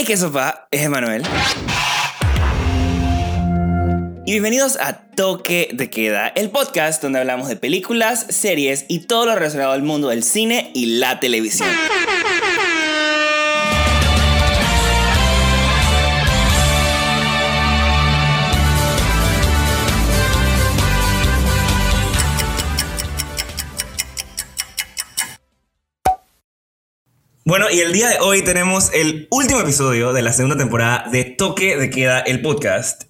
Hey, ¿qué sopa? Es Emanuel. Y bienvenidos a Toque de Queda, el podcast donde hablamos de películas, series y todo lo relacionado al mundo del cine y la televisión. Bueno, y el día de hoy tenemos el último episodio de la segunda temporada de Toque de Queda, el podcast.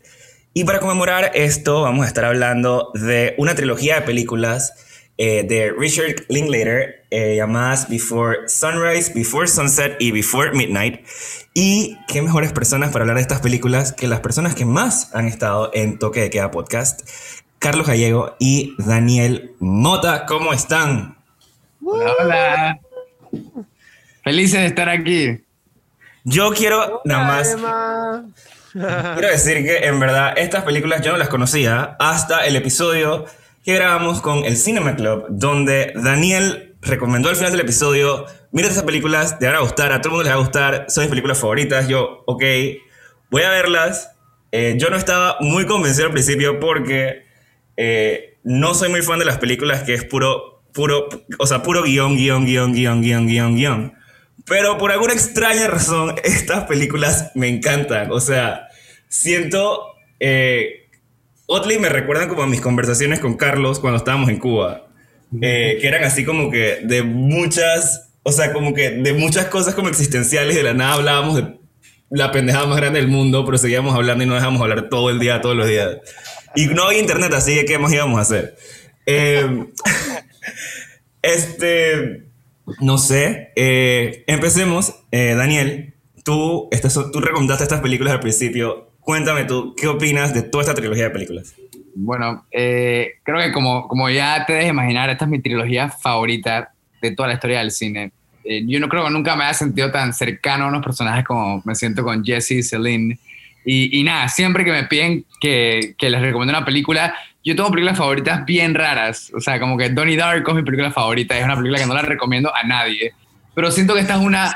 Y para conmemorar esto, vamos a estar hablando de una trilogía de películas eh, de Richard Linklater eh, llamadas Before Sunrise, Before Sunset y Before Midnight. Y qué mejores personas para hablar de estas películas que las personas que más han estado en Toque de Queda podcast. Carlos Gallego y Daniel Mota, ¿cómo están? Hola, hola. Felices de estar aquí. Yo quiero nada más. Quiero decir que en verdad estas películas yo no las conocía hasta el episodio que grabamos con el Cinema Club, donde Daniel recomendó al final del episodio, mira estas películas, te van a gustar, a todo el mundo les va a gustar, son mis películas favoritas, yo, ok, voy a verlas. Eh, yo no estaba muy convencido al principio porque eh, no soy muy fan de las películas que es puro, puro, o sea, puro guion, guion, guion, guion, guion, guion, guion. Pero por alguna extraña razón, estas películas me encantan. O sea, siento... Eh, Otley me recuerdan como a mis conversaciones con Carlos cuando estábamos en Cuba. Eh, que eran así como que de muchas... O sea, como que de muchas cosas como existenciales. De la nada hablábamos de la pendejada más grande del mundo, pero seguíamos hablando y no dejamos hablar todo el día, todos los días. Y no había internet, así que ¿qué más íbamos a hacer? Eh, este... No sé. Eh, empecemos. Eh, Daniel, tú, estas, tú recomendaste estas películas al principio. Cuéntame tú, ¿qué opinas de toda esta trilogía de películas? Bueno, eh, creo que como, como ya te debes imaginar, esta es mi trilogía favorita de toda la historia del cine. yo no creo que nunca me haya sentido tan cercano a unos personajes como me siento con Jesse y Celine. Y, y nada, siempre que me piden que, que les recomiendo una película, yo tengo películas favoritas bien raras. O sea, como que Donnie Darko es mi película favorita. Es una película que no la recomiendo a nadie. Pero siento que esta es una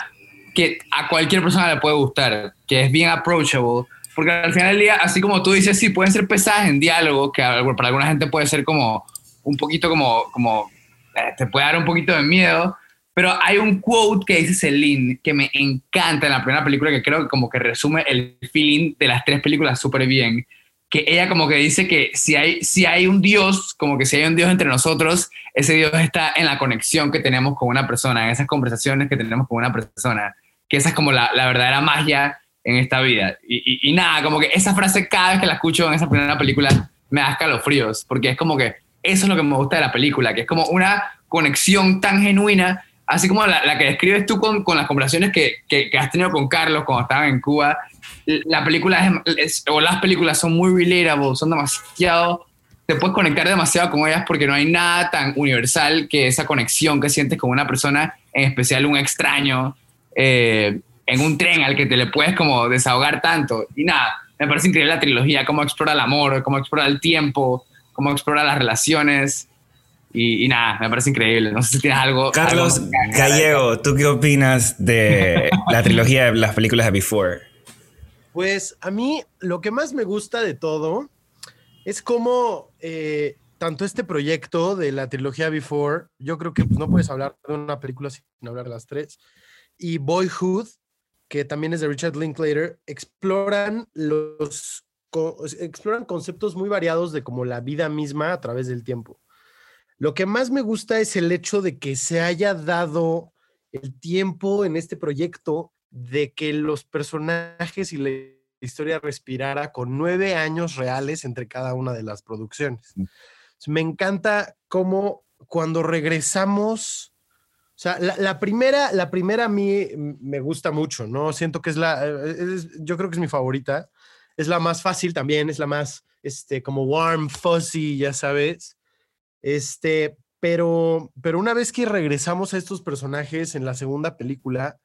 que a cualquier persona le puede gustar, que es bien approachable. Porque al final del día, así como tú dices, sí, pueden ser pesadas en diálogo, que para alguna gente puede ser como un poquito como, como eh, te puede dar un poquito de miedo. Pero hay un quote que dice Celine que me encanta en la primera película que creo que como que resume el feeling de las tres películas súper bien que ella como que dice que si hay, si hay un Dios, como que si hay un Dios entre nosotros, ese Dios está en la conexión que tenemos con una persona, en esas conversaciones que tenemos con una persona, que esa es como la, la verdadera magia en esta vida. Y, y, nada, como que esa frase cada vez que la escucho en esa primera película me da escalofríos, porque es como que eso es lo que me gusta de la película, que es como una conexión tan genuina, así como la, que describes tú con, con las conversaciones que, que, has tenido con Carlos cuando estaban en Cuba, la película o las películas son muy relatable, son demasiado, te puedes conectar demasiado con ellas porque no hay nada tan universal que esa conexión que sientes con una persona, en especial un extraño, eh, en un tren al que te le puedes como desahogar tanto. Y nada, me parece increíble la trilogía, cómo explora el amor, cómo explora el tiempo, cómo explora las relaciones. Y, nada, me parece increíble. No sé si tienes algo. Carlos Gallego, ¿tú qué opinas de la trilogía de las películas de Before? Pues a mí lo que más me gusta de todo es cómo eh, tanto este proyecto de la trilogía Before, yo creo que pues, no puedes hablar de una película sin hablar de las tres, y Boyhood, que también es de Richard Linklater, exploran los exploran conceptos muy variados de como la vida misma a través del tiempo. Lo que más me gusta es el hecho de que se haya dado el tiempo en este proyecto de que los personajes y la historia respirara con nueve años reales entre cada una de las producciones. Mm. Me encanta cómo cuando regresamos, o sea, la, primera, la primera a mí me gusta mucho, ¿no? Siento que es la, yo creo que es mi favorita, es la más fácil también, es la más, este, como warm, fuzzy, ya sabes. Este, pero, pero una vez que regresamos a estos personajes en la segunda película,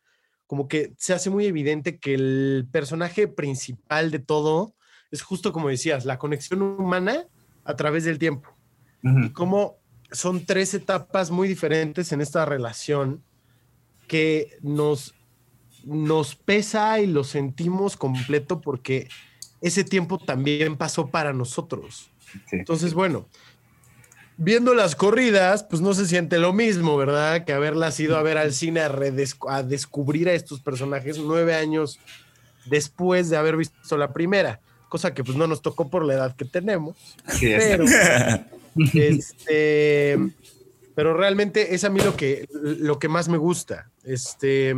como que se hace muy evidente que el personaje principal de todo es justo como decías, la conexión humana a través del tiempo. Y como son tres etapas muy diferentes en esta relación que nos nos pesa y lo sentimos completo porque ese tiempo también pasó para nosotros. Entonces, bueno, viendo las corridas, pues no se siente lo mismo, ¿verdad? Que haberlas ido a ver al cine a, descubrir a estos personajes nueve años después de haber visto la primera, cosa que pues no nos tocó por la edad que tenemos. pero, este, pero realmente es a mí lo que, lo que más me gusta. Este,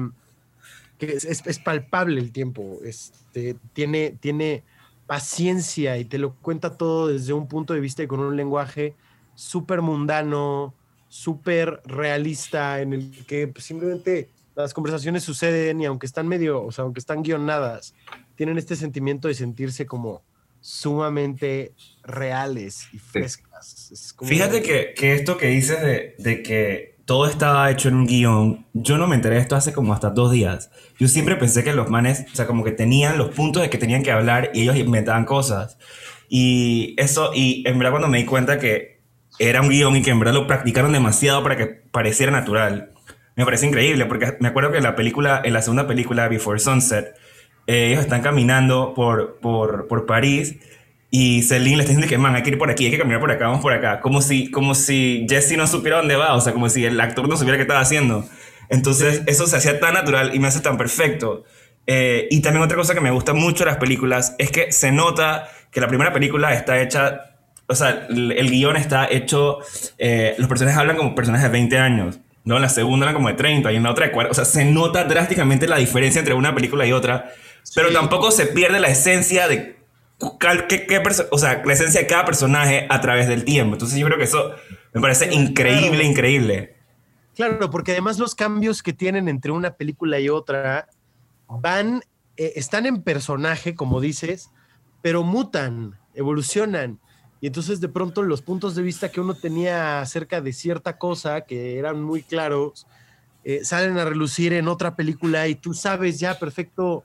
que es, palpable el tiempo, este, tiene, tiene paciencia y te lo cuenta todo desde un punto de vista y con un lenguaje súper mundano, súper realista, en el que pues, simplemente las conversaciones suceden y aunque están medio, o sea, aunque están guionadas, tienen este sentimiento de sentirse como sumamente reales y frescas. Fíjate que, que, esto que dices de, de, que todo estaba hecho en un guion, yo no me enteré de esto hace como hasta dos días. Yo siempre pensé que los manes, o sea, como que tenían los puntos de que tenían que hablar y ellos inventaban cosas. Y eso, y en verdad cuando me di cuenta que era un guion y que en verdad lo practicaron demasiado para que pareciera natural, me parece increíble, porque me acuerdo que en la película, en la segunda película, Before Sunset, eh, ellos están caminando por, por, por París y Celine le está diciendo que, man, hay que ir por aquí, hay que caminar por acá, vamos por acá. Como si, como si Jesse no supiera dónde va, o sea, como si el actor no supiera qué estaba haciendo. Entonces, eso se hacía tan natural y me hace tan perfecto. Eh, y también otra cosa que me gusta mucho de las películas es que se nota que la primera película está hecha, o sea, el, el guion está hecho, eh, los personajes hablan como personajes de 20 años. ¿no? En la segunda era como de 30 y en la otra de 40. O sea, se nota drásticamente la diferencia entre una película y otra, pero tampoco se pierde la esencia de qué, qué o sea, la esencia de cada personaje a través del tiempo. Entonces yo creo que eso me parece increíble, increíble. Claro, porque además los cambios que tienen entre una película y otra van, eh, están en personaje, como dices, pero mutan, evolucionan. Y entonces de pronto los puntos de vista que uno tenía acerca de cierta cosa, que eran muy claros, eh, salen a relucir en otra película y tú sabes ya perfecto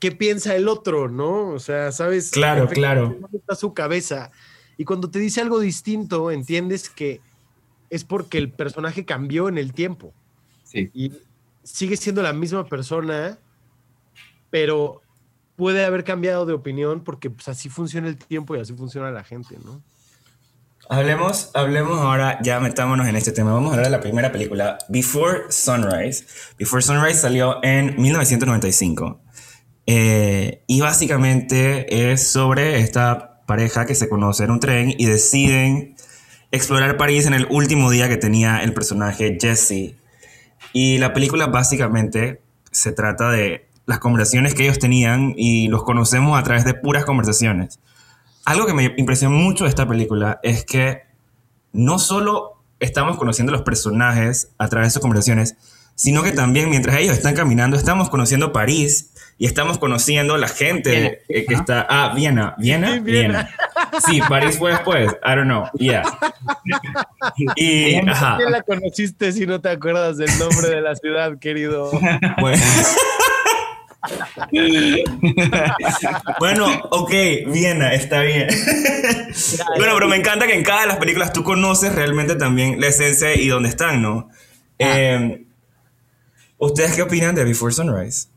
qué piensa el otro, ¿no? O sea, sabes claro, claro. dónde está su cabeza. Y cuando te dice algo distinto, entiendes que es porque el personaje cambió en el tiempo. Sí. Y sigue siendo la misma persona, pero puede haber cambiado de opinión porque pues, así funciona el tiempo y así funciona la gente, ¿no? Hablemos, hablemos ahora, ya metámonos en este tema. Vamos a hablar de la primera película, Before Sunrise. Before Sunrise salió en 1995. Eh, y básicamente es sobre esta pareja que se conoce en un tren y deciden explorar París en el último día que tenía el personaje Jesse. Y la película básicamente se trata de las conversaciones que ellos tenían y los conocemos a través de puras conversaciones. Algo que me impresionó mucho de esta película es que no solo estamos conociendo los personajes a través de sus conversaciones, sino que también mientras ellos están caminando estamos conociendo París y estamos conociendo la gente que está... Ah, Viena, Viena, Viena. Sí, París fue después, I don't know, yeah. Y, ajá. ¿Quién la conociste si no te acuerdas del nombre de la ciudad, querido? Bueno. Bueno, ok, Viena, está bien. bueno, pero me encanta que en cada de las películas tú conoces realmente también la esencia y dónde están, ¿no? Ah. Em, ¿Ustedes qué opinan de Before Sunrise?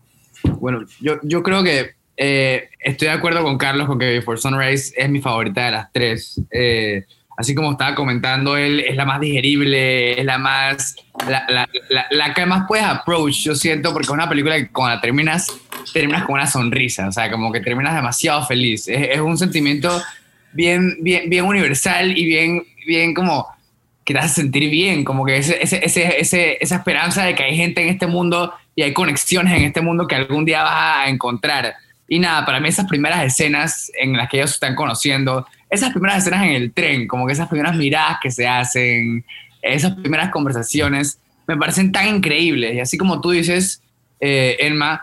Bueno, yo, yo creo que eh, estoy de acuerdo con Carlos con que Before Sunrise es mi favorita de las tres. Eh, así como estaba comentando él, es la más digerible, es la más, la, la, la, que más puedes approach, yo siento, porque es una película que cuando la terminas, terminas con una sonrisa, o sea, como que terminas demasiado feliz. Es, un sentimiento bien, bien, bien universal y bien, bien como que te hace sentir bien, como que ese, ese, ese, esa esperanza de que hay gente en este mundo y hay conexiones en este mundo que algún día vas a encontrar. Y nada, para mí esas primeras escenas en las que ellos se están conociendo, esas primeras escenas en el tren, como que esas primeras miradas que se hacen, esas primeras conversaciones, me parecen tan increíbles. Y así como tú dices, eh, Elma,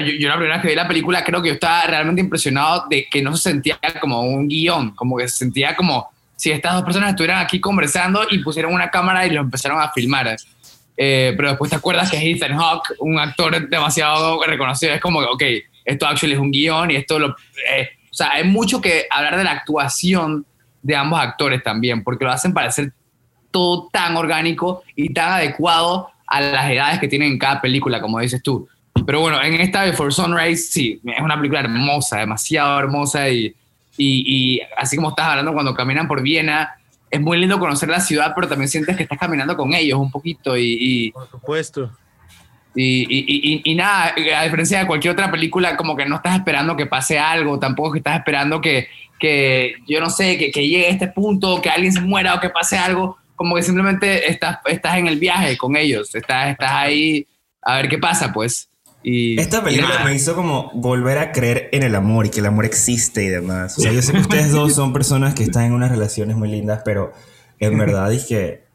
yo, yo, la primera vez que vi la película creo que yo estaba realmente impresionado de que no se sentía como un guion, como que se sentía como si estas dos personas estuvieran aquí conversando y pusieron una cámara y lo empezaron a filmar. Eh, pero después te acuerdas que es Ethan Hawke, un actor demasiado reconocido, es como que, ok, esto actually es un guion y esto lo... Eh, sea, hay mucho que hablar de la actuación de ambos actores también, porque lo hacen parecer todo tan orgánico y tan adecuado a las edades que tienen en cada película, como dices tú. Pero bueno, en esta Before Sunrise, sí, es una película hermosa, demasiado hermosa y, y, y así como estás hablando cuando caminan por Viena, es muy lindo conocer la ciudad, pero también sientes que estás caminando con ellos un poquito y Por supuesto. Y, y, y, y nada, a diferencia de cualquier otra película, como que no estás esperando que pase algo, tampoco estás esperando que, que yo no sé, que, que llegue a este punto, que alguien se muera o que pase algo, como que simplemente estás, estás en el viaje con ellos, estás, estás ahí a ver qué pasa, pues. Y, Esta película me hizo como volver a creer en el amor y que el amor existe y demás. O sea, yo sé que ustedes dos son personas que están en unas relaciones muy lindas, pero en verdad es que...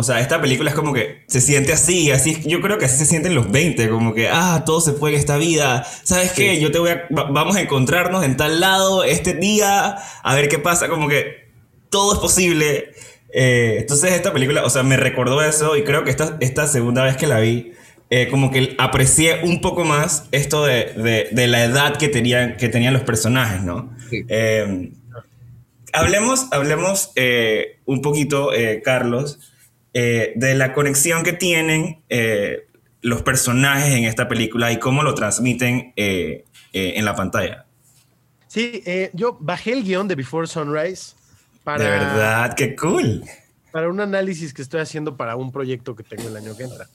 O sea, esta película es como que se siente así, así, yo creo que así se sienten los 20, como que, ah, todo se puede en esta vida, ¿sabes qué? Yo te voy a, va- vamos a encontrarnos en tal lado este día, a ver qué pasa, como que todo es posible. Eh, entonces esta película, o sea, me recordó eso y creo que esta, esta segunda vez que la vi, eh, como que aprecié un poco más esto de, de- de la edad que tenían, que tenían los personajes, ¿no? Sí. Eh, hablemos hablemos eh, un poquito, eh, Carlos, eh, de la conexión que tienen eh, los personajes en esta película y cómo lo transmiten eh, eh, en la pantalla. Sí, eh, yo bajé el guion de Before Sunrise para, De verdad, qué cool. para un análisis que estoy haciendo para un proyecto que tengo el año que entra.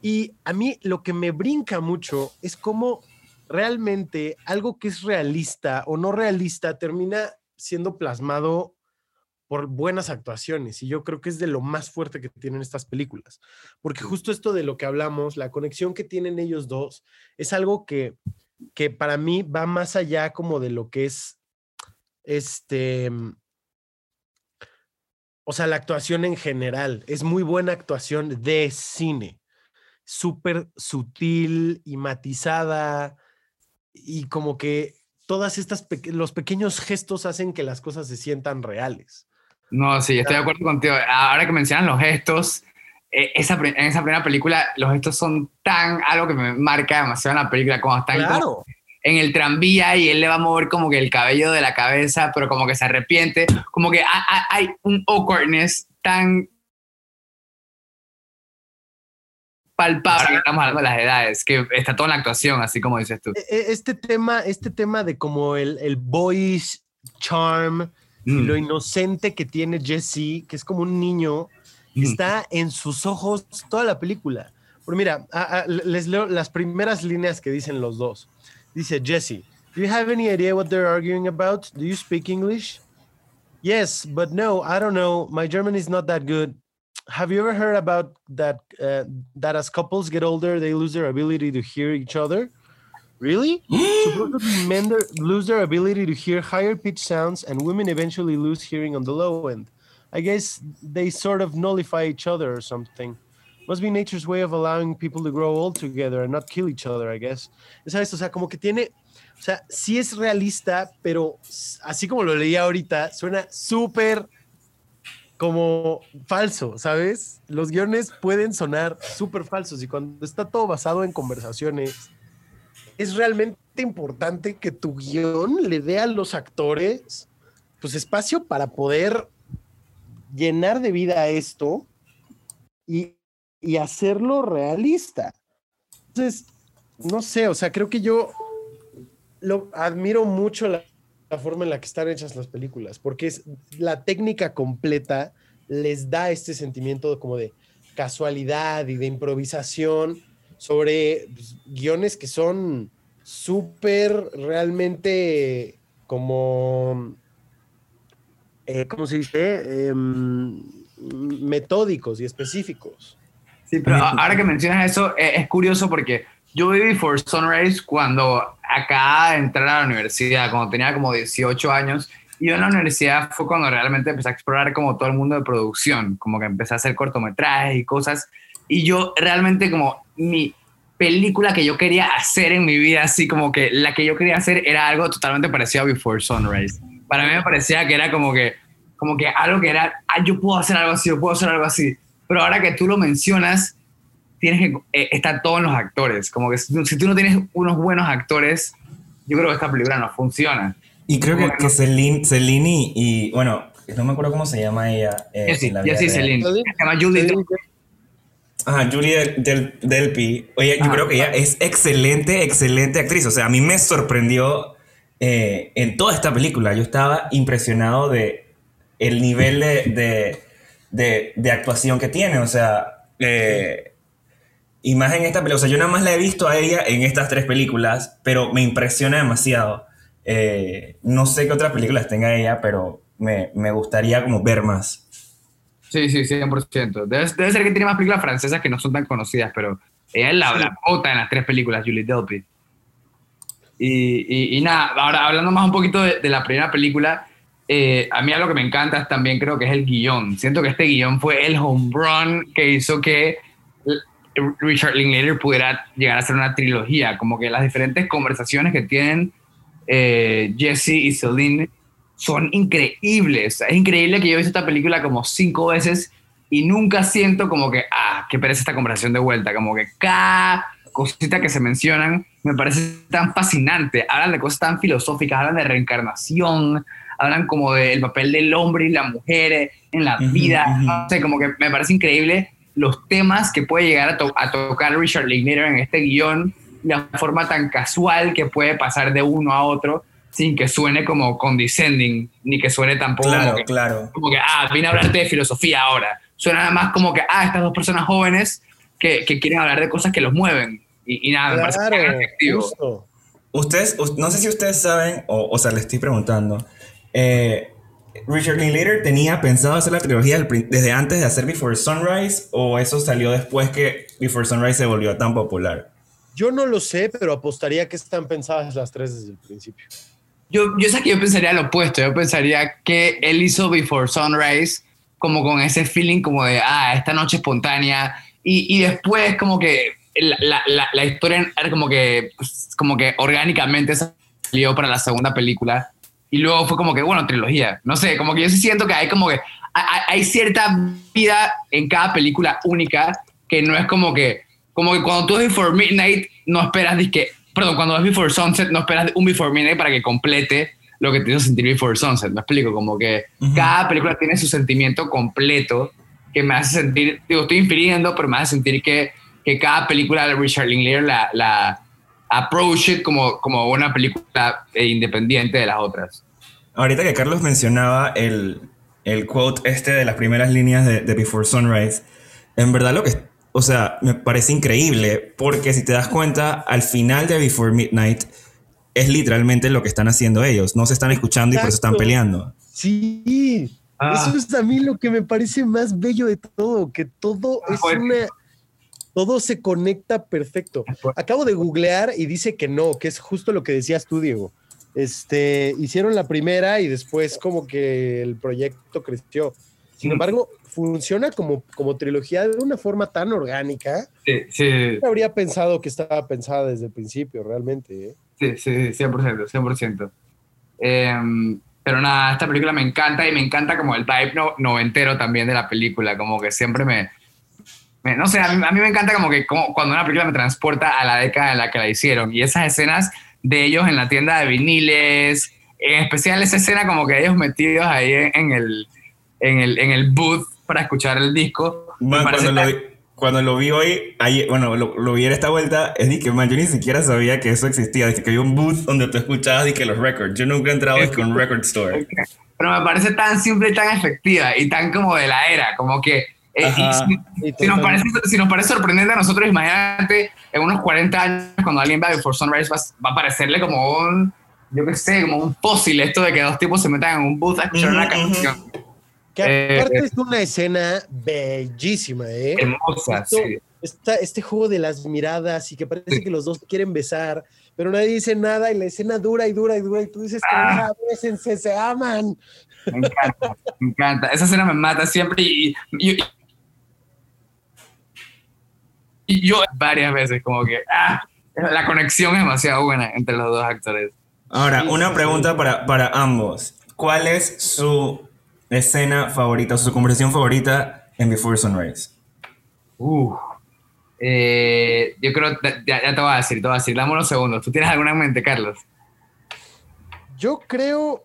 Y a mí lo que me brinca mucho es cómo realmente algo que es realista o no realista termina siendo plasmado por buenas actuaciones. Y yo creo que es de lo más fuerte que tienen estas películas. Porque justo esto de lo que hablamos, la conexión que tienen ellos dos, es algo que, que para mí va más allá como de lo que es este... O sea, la actuación en general es muy buena actuación de cine, súper sutil y matizada y como que todas estas los pequeños gestos hacen que las cosas se sientan reales. No, sí, estoy de acuerdo contigo. Ahora que mencionan los gestos, eh, esa, en esa primera película los gestos son tan algo que me marca demasiado en la película, como están como Claro, en el tranvía y él le va a mover como que el cabello de la cabeza, pero como que se arrepiente, como que hay, un awkwardness tan palpable, que estamos hablando de las edades, que está todo en la actuación, así como dices tú. E- e- este tema, este tema de como el, el boyish charm y Mm. lo inocente que tiene Jesse, que es como un niño, Mm. está en sus ojos toda la película. Pero mira, a- a- les leo las primeras líneas que dicen los dos. Dice Jesse, Do you have any idea what they're arguing about? Do you speak English? Yes, but no, I don't know. My German is not that good. Have you ever heard about that? Uh, that as couples get older, they lose their ability to hear each other. Really? Men lose their ability to hear higher pitch sounds, and women eventually lose hearing on the low end. I guess they sort of nullify each other or something. Must be nature's way of allowing people to grow old together and not kill each other, I guess. ¿Sabes? O sea, como que tiene. O sea, sí es realista, pero así como lo leí ahorita, suena súper como falso, ¿sabes? Los guiones pueden sonar súper falsos y cuando está todo basado en conversaciones, es realmente importante que tu guion le dé a los actores pues espacio para poder llenar de vida esto y, y hacerlo realista. Entonces, no sé, o sea, creo que yo lo admiro mucho la, la forma en la que están hechas las películas, porque es la técnica completa les da este sentimiento como de casualidad y de improvisación sobre pues, guiones que son súper realmente como, eh, ¿cómo se dice? Em, metódicos y específicos. Sí, pero ahora que mencionas eso, eh, es curioso porque yo vi Before Sunrise cuando acá de entrar a la universidad, cuando tenía como 18 años, y en la universidad fue cuando realmente empecé a explorar como todo el mundo de producción, como que empecé a hacer cortometrajes y cosas, y yo realmente como mi película que yo quería hacer en mi vida, así como que la que yo quería hacer era algo totalmente parecido a Before Sunrise. Para mí me parecía que era como que, como que algo que era, ah, yo puedo hacer algo así, yo puedo hacer algo así. Pero ahora que tú lo mencionas, tienes que eh, está todo en los actores. Como que si, tú- si tú no tienes unos buenos actores, yo creo que esta película no funciona. Y creo que, que Celine, Celine y, y, bueno, no me acuerdo cómo se llama ella. eh, Jessie real. Celine. Se llama Julie. Ajá, Julie Del, Delpy. Oye, yo creo que ella es excelente, excelente actriz. O sea, a mí me sorprendió eh, en toda esta película. Yo estaba impresionado de el nivel de, de, actuación que tiene. O sea, eh, y más en esta película. O sea, yo nada más la he visto a ella en estas tres películas, pero me impresiona demasiado. Eh, no sé qué otras películas tenga ella, pero me, me gustaría como ver más. Sí, sí, 100%. Debe, debe ser que tiene más películas francesas que no son tan conocidas, pero ella es la, la pota en las tres películas, Julie Delpy. Y, y, nada, ahora hablando más un poquito de, la primera película, eh, a mí algo que me encanta es también creo que es el guion. Siento que este guion fue el home run que hizo que Richard Linklater pudiera llegar a ser una trilogía, como que las diferentes conversaciones que tienen eh, Jesse y Celine son increíbles. Es increíble que yo he visto esta película como cinco veces y nunca siento como que, ah, qué pereza esta conversación de vuelta. Como que cada cosita que se mencionan me parece tan fascinante. Hablan de cosas tan filosóficas, hablan de reencarnación, hablan como del papel del hombre y la mujer en la vida. No sé, como que me parece increíble los temas que puede llegar a, a tocar Richard Linklater en este guion, la forma tan casual que puede pasar de uno a otro sin que suene como condescending, ni que suene tampoco claro, como, que, claro. como que, ah, vine a hablarte de filosofía ahora. Suena nada más como que, ah, estas dos personas jóvenes que, que quieren hablar de cosas que los mueven. Y, nada, me parece efectivo. Ustedes, no sé si ustedes saben, o, o sea, les estoy preguntando, eh, Richard Linklater tenía pensado hacer la trilogía desde antes de hacer Before Sunrise o eso salió después que Before Sunrise se volvió tan popular? Yo no lo sé, pero apostaría que están pensadas las tres desde el principio. Yo, yo sé que yo pensaría lo opuesto. Yo pensaría que él hizo Before Sunrise como con ese feeling como de, ah, esta noche espontánea. Y, y después como que la, la, la, historia como que, como que orgánicamente salió para la segunda película. Y luego fue como que, bueno, trilogía. No sé, como que yo sí siento que hay como que hay, hay cierta vida en cada película única que no es como que, como que cuando tú ves Before Midnight no esperas de que perdón, cuando ves Before Sunset no esperas un Before Midnight para que complete lo que te hizo sentir Before Sunset. Me explico, como que cada película tiene su sentimiento completo que me hace sentir, digo, estoy infiriendo, pero me hace sentir que, que cada película de Richard Linklater la, la approach it como, como una película independiente de las otras. Ahorita que Carlos mencionaba el, el quote este de las primeras líneas de, de Before Sunrise, en verdad lo que o sea, me parece increíble porque si te das cuenta, al final de Before Midnight es literalmente lo que están haciendo ellos. No se están escuchando y por eso están peleando. Sí, ah. eso es a mí lo que me parece más bello de todo, que todo es una... Todo se conecta perfecto. Acabo de googlear y dice que no, que es justo lo que decías tú, Diego. Este, hicieron la primera y después como que el proyecto creció. Sin embargo, funciona como, como trilogía de una forma tan orgánica. Sí, sí. habría pensado que estaba pensada desde el principio, realmente. ¿eh? Sí, sí, 100%, 100%. Em, pero nada, esta película me encanta y me encanta como el vibe no, noventero también de la película, como que siempre me... no sé, a mí, me encanta como que como cuando una película me transporta a la década en la que la hicieron y esas escenas de ellos en la tienda de viniles, en especial esa escena como que ellos metidos ahí en el, en el, en el booth para escuchar el disco. cuando, lo vi, cuando, lo vi, hoy, bueno, lo, vi en esta vuelta, es de que, man, yo ni siquiera sabía que eso existía, de que había un booth donde tú escuchabas y que los records. Yo nunca he entrado con un record store. Pero me parece tan simple y tan efectiva y tan como de la era, como que eh, si, nos parece, si, nos parece, sorprendente a nosotros, imagínate en unos 40 años cuando alguien va a For Sunrise va, va, a parecerle como un, yo qué sé, como un fósil esto de que dos tipos se metan en un booth a escuchar una canción. Que eh, aparte es una escena bellísima, ¿eh? Hermosa, sí. este juego de las miradas y que parece que los dos quieren besar, pero nadie dice nada y la escena dura y dura y dura y tú dices que ah, bésense, se aman. Me encanta, me encanta. Esa escena me mata siempre y, y, yo varias veces como que ah, la conexión es demasiado buena entre los dos actores. Ahora, una pregunta para, para ambos. ¿Cuál es su escena favorita, o su conversación favorita en Before Sunrise? Uh, eh, yo creo, ya, ya, te voy a decir, te voy a decir, dame unos segundos. ¿Tú tienes alguna en mente, Carlos? Yo creo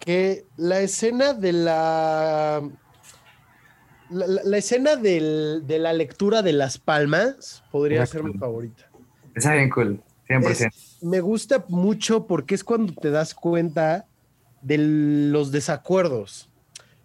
que la escena de la... La, escena de la lectura de las palmas podría ser mi favorita. Esa es bien cool, 100%. me gusta mucho porque es cuando te das cuenta de los desacuerdos.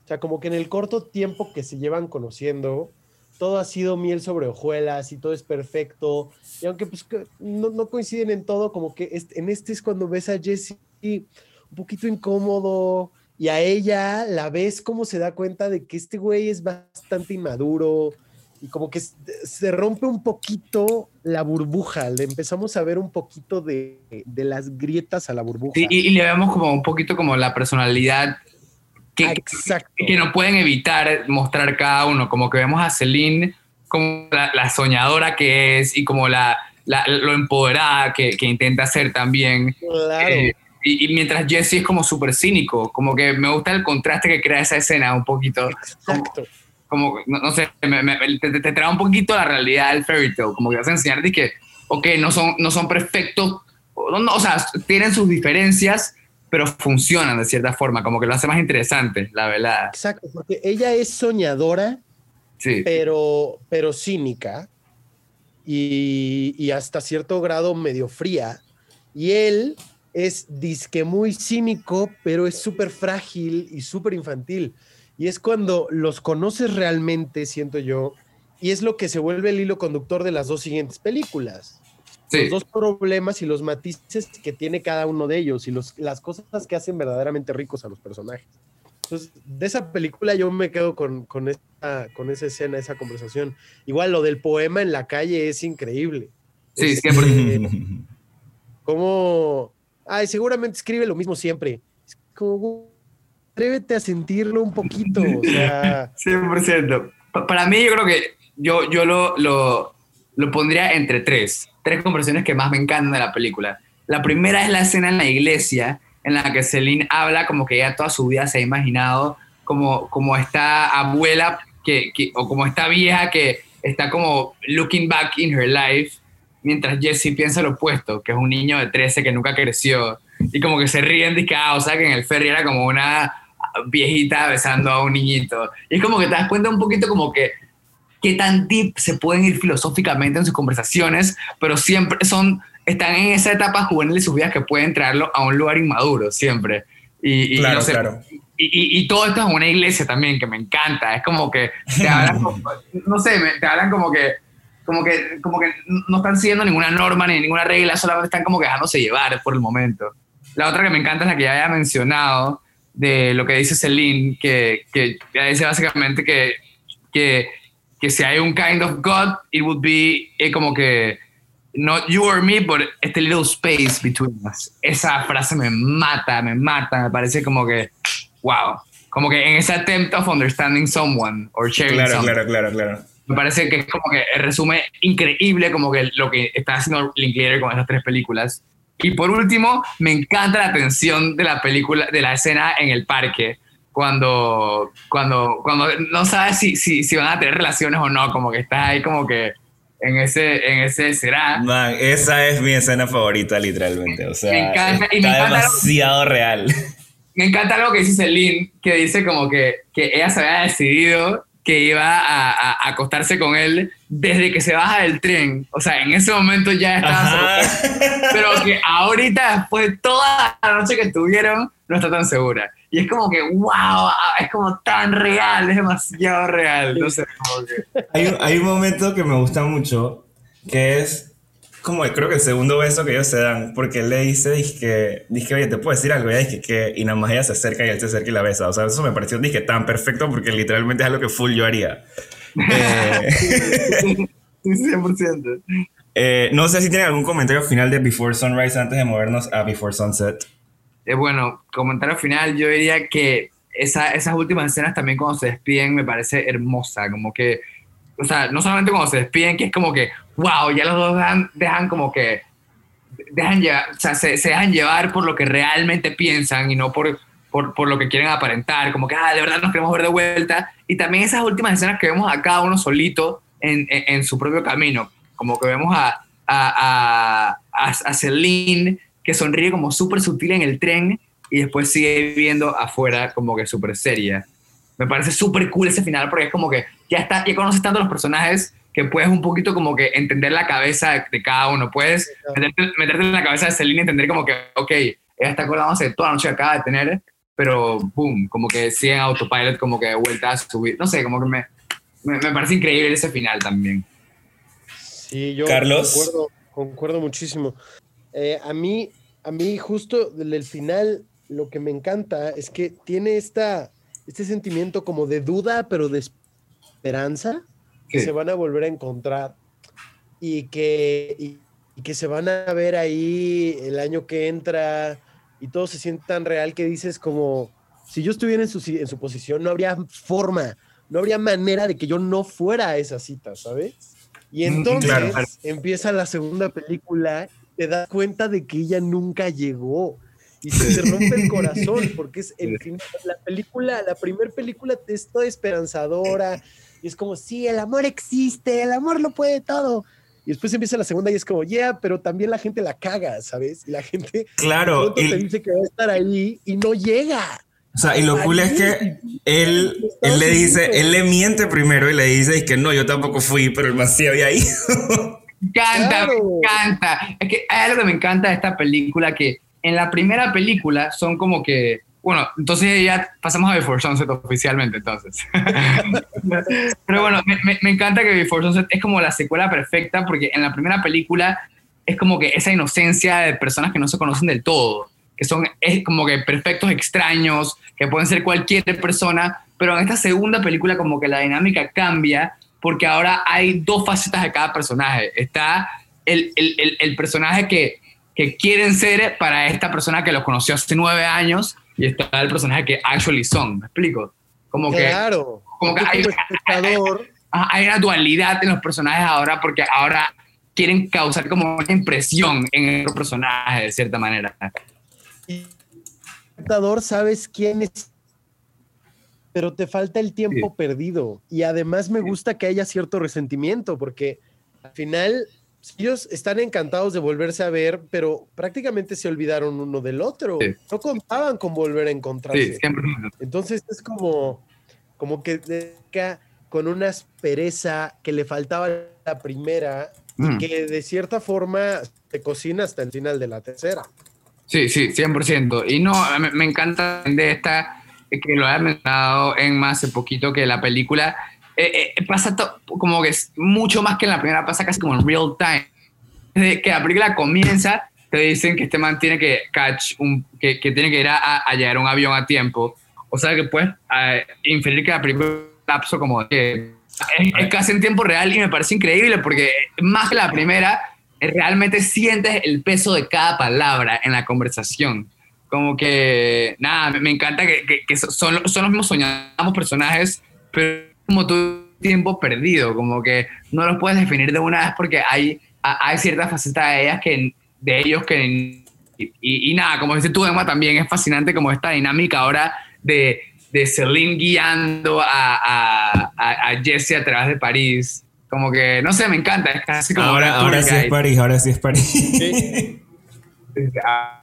O sea, como que en el corto tiempo que se llevan conociendo, todo ha sido miel sobre hojuelas y todo es perfecto. Y aunque pues, no, no, coinciden en todo, como que en este es cuando ves a Jesse un poquito incómodo y a ella la ves como se da cuenta de que este güey es bastante inmaduro y como que se rompe un poquito la burbuja, le empezamos a ver un poquito de, de las grietas a la burbuja. y, y, le vemos como un poquito como la personalidad que, que, no pueden evitar mostrar cada uno. Como que vemos a Celine como la, soñadora que es y como la, lo empoderada que, que, intenta ser también. Claro. Eh, y, mientras Jesse es como súper cínico, como que me gusta el contraste que crea esa escena un poquito. Exacto. Como, no, sé, te, trae un poquito la realidad del fairy tale, como que vas a enseñarte que, ok, no son, no son perfectos, o sea, tienen sus diferencias, pero funcionan de cierta forma, como que lo hace más interesante, la verdad. Exacto, porque ella es soñadora, sí. pero, pero cínica y, y, hasta cierto grado medio fría. Y él es disque muy cínico, pero es súper frágil y súper infantil. Y es cuando los conoces realmente, siento yo, y es lo que se vuelve el hilo conductor de las dos siguientes películas los dos problemas y los matices que tiene cada uno de ellos y los, las cosas que hacen verdaderamente ricos a los personajes. Entonces, de esa película yo me quedo con, con, esa, con esa escena, esa conversación. Igual lo del poema en la calle es increíble. Sí, es que... como, ay, seguramente escribe lo mismo siempre. Es como, atrévete a sentirlo un poquito. O sea... 100%. Para mí yo creo que yo, yo lo, lo, lo pondría entre tres tres conversaciones que más me encantan de la película. La primera es la escena en la iglesia, en la que Celine habla como que ella toda su vida se ha imaginado como, como esta abuela que, o como esta vieja que está como looking back in her life, mientras Jesse piensa lo opuesto, que es un niño de 13 que nunca creció, y como que se ríen de que, ah, o sea, que en el ferry era como una viejita besando a un niñito. Y es como que te das cuenta un poquito como que qué tan deep se pueden ir filosóficamente en sus conversaciones, pero siempre son, están en esa etapa juvenil de sus vidas que pueden traerlo a un lugar inmaduro, siempre. Y, claro, claro. Y, y, todo esto es una iglesia también, que me encanta. Es como que te hablan, como, no sé, te hablan como que, como que, como que no están siguiendo ninguna norma ni ninguna regla, solamente están como que dejándose llevar por el momento. La otra que me encanta es la que ya había mencionado, de lo que dice Celine, que, que dice básicamente que, que que si hay un kind of God, it would be eh, como que not you or me, but este little space between us. Esa frase me mata, me mata, me parece como que, wow, como que en ese attempt of understanding someone or sharing claro, something. Claro, claro, claro. Me parece que es como que resume increíble como que lo que está haciendo Linklater con esas tres películas. Y por último, me encanta la tensión de la película, de la escena en el parque, cuando, cuando, cuando no sabes si, si, si, van a tener relaciones o no, como que estás ahí como que en ese, en ese será. Man, esa es mi escena favorita, literalmente. O sea, me encanta, y me encanta demasiado real. Me encanta algo que dice Celine, que dice como que, que ella se había decidido que iba a, a, acostarse con él desde que se baja del tren. O sea, en ese momento ya estaba Pero que ahorita, después de toda la noche que estuvieron, no está tan segura. Y es como que, wow, es como tan real, es demasiado real. No sé, hay, un, hay un momento que me gusta mucho, que es como creo que el segundo beso que ellos se dan, porque él le dice, dije, dije oye, te puedo decir algo, ya dije que, y nada más ella se acerca y él se acerca y la besa. O sea, eso me pareció, dije, tan perfecto porque literalmente es algo que full yo haría. Eh, 100%. Eh, no sé si tienen algún comentario final de Before Sunrise antes de movernos a Before Sunset. Eh, bueno, comentario final, yo diría que esa, esas últimas escenas también cuando se despiden me parece hermosa, como que, o sea, no solamente cuando se despiden, que es como que, wow, ya los dos dejan, dejan como que, dejan llevar, o sea, se, se, dejan llevar por lo que realmente piensan y no por, por, por, lo que quieren aparentar, como que, ah, de verdad nos queremos ver de vuelta. Y también esas últimas escenas que vemos a cada uno solito en, en, en su propio camino, como que vemos a, a, a, a Celine que sonríe como súper sutil en el tren y después sigue viendo afuera como que súper seria. me parece súper cool ese final porque es como que ya, está, ya conoces tanto los personajes que puedes un poquito como que entender la cabeza de, cada uno. Puedes meterte, meterte, en la cabeza de Celine y entender como que, ok, ella está acordándose de toda la noche que acaba de tener, pero boom, como que sigue en autopilot, como que de vuelta a subir. No sé, como que me, me, parece increíble ese final también. Sí, yo Carlos. Concuerdo, concuerdo muchísimo. Eh, a mí, a mí justo del final, lo que me encanta es que tiene esta, este sentimiento como de duda, pero de esperanza que se van a volver a encontrar y que, y, que se van a ver ahí el año que entra y todo se siente tan real que dices como, si yo estuviera en su, en su posición, no habría forma, no habría manera de que yo no fuera a esa cita, ¿sabes? Y mm, entonces empieza la segunda película, te das cuenta de que ella nunca llegó y se te rompe el corazón porque es el final, la película, la primera película es toda esperanzadora, y es como, sí, el amor existe, el amor lo puede todo. Y después empieza la segunda y es como, yeah, pero también la gente la caga, ¿sabes? Y la gente claro, te dice que va a estar ahí y no llega. O sea, y lo cool es que él, él le dice, él le miente primero y le dice que no, yo tampoco fui, pero el más sí había ido. Me encanta, me encanta. Es que hay algo que me encanta de esta película, que en la primera película son como que bueno, entonces ya pasamos a Before Sunset oficialmente, entonces. Pero bueno, me, me, encanta que Before Sunset es como la secuela perfecta porque en la primera película es como que esa inocencia de personas que no se conocen del todo, que son es como que perfectos extraños, que pueden ser cualquier persona, pero en esta segunda película como que la dinámica cambia porque ahora hay dos facetas de cada personaje. Está el, el, el personaje que, que quieren ser para esta persona que los conoció hace nueve años y está el personaje que actually son, ¿me explico? Como que, claro, como que hay, hay, una dualidad en los personajes ahora porque ahora quieren causar como una impresión en el personaje de cierta manera. Y espectador sabes quién es, pero te falta el tiempo perdido. Y además me gusta que haya cierto resentimiento porque al final ellos están encantados de volverse a ver, pero prácticamente se olvidaron uno del otro. No contaban con volver a encontrarse. Sí, Entonces es como, como que con una aspereza que le faltaba la primera y mm. que de cierta forma se cocina hasta el final de la tercera. Sí, sí, 100%. Y no, me, encanta de esta, que lo haya mencionado en más hace poquito, que la película eh, eh, pasa como que es mucho más que en la primera, pasa casi como en real time. Desde que la película comienza, te dicen que este man tiene que catch, un, que, que tiene que ir a, a, llegar un avión a tiempo. O sea que puedes uh, inferir que la película lapso como que es, casi en tiempo real y me parece increíble porque más que la primera, realmente sientes el peso de cada palabra en la conversación. Como que, nada, me, encanta que, que, que son, son los mismos soñamos personajes, pero como tu tiempo perdido, como que no los puedes definir de una vez porque hay, hay ciertas facetas de ellas que de ellos que y, nada, como dices tú, Emma, también es fascinante como esta dinámica ahora de, de Celine guiando a, a, a, Jesse a través de París. Como que, no sé, me encanta. Es casi como ahora, ahora sí es París, ahora sí es París.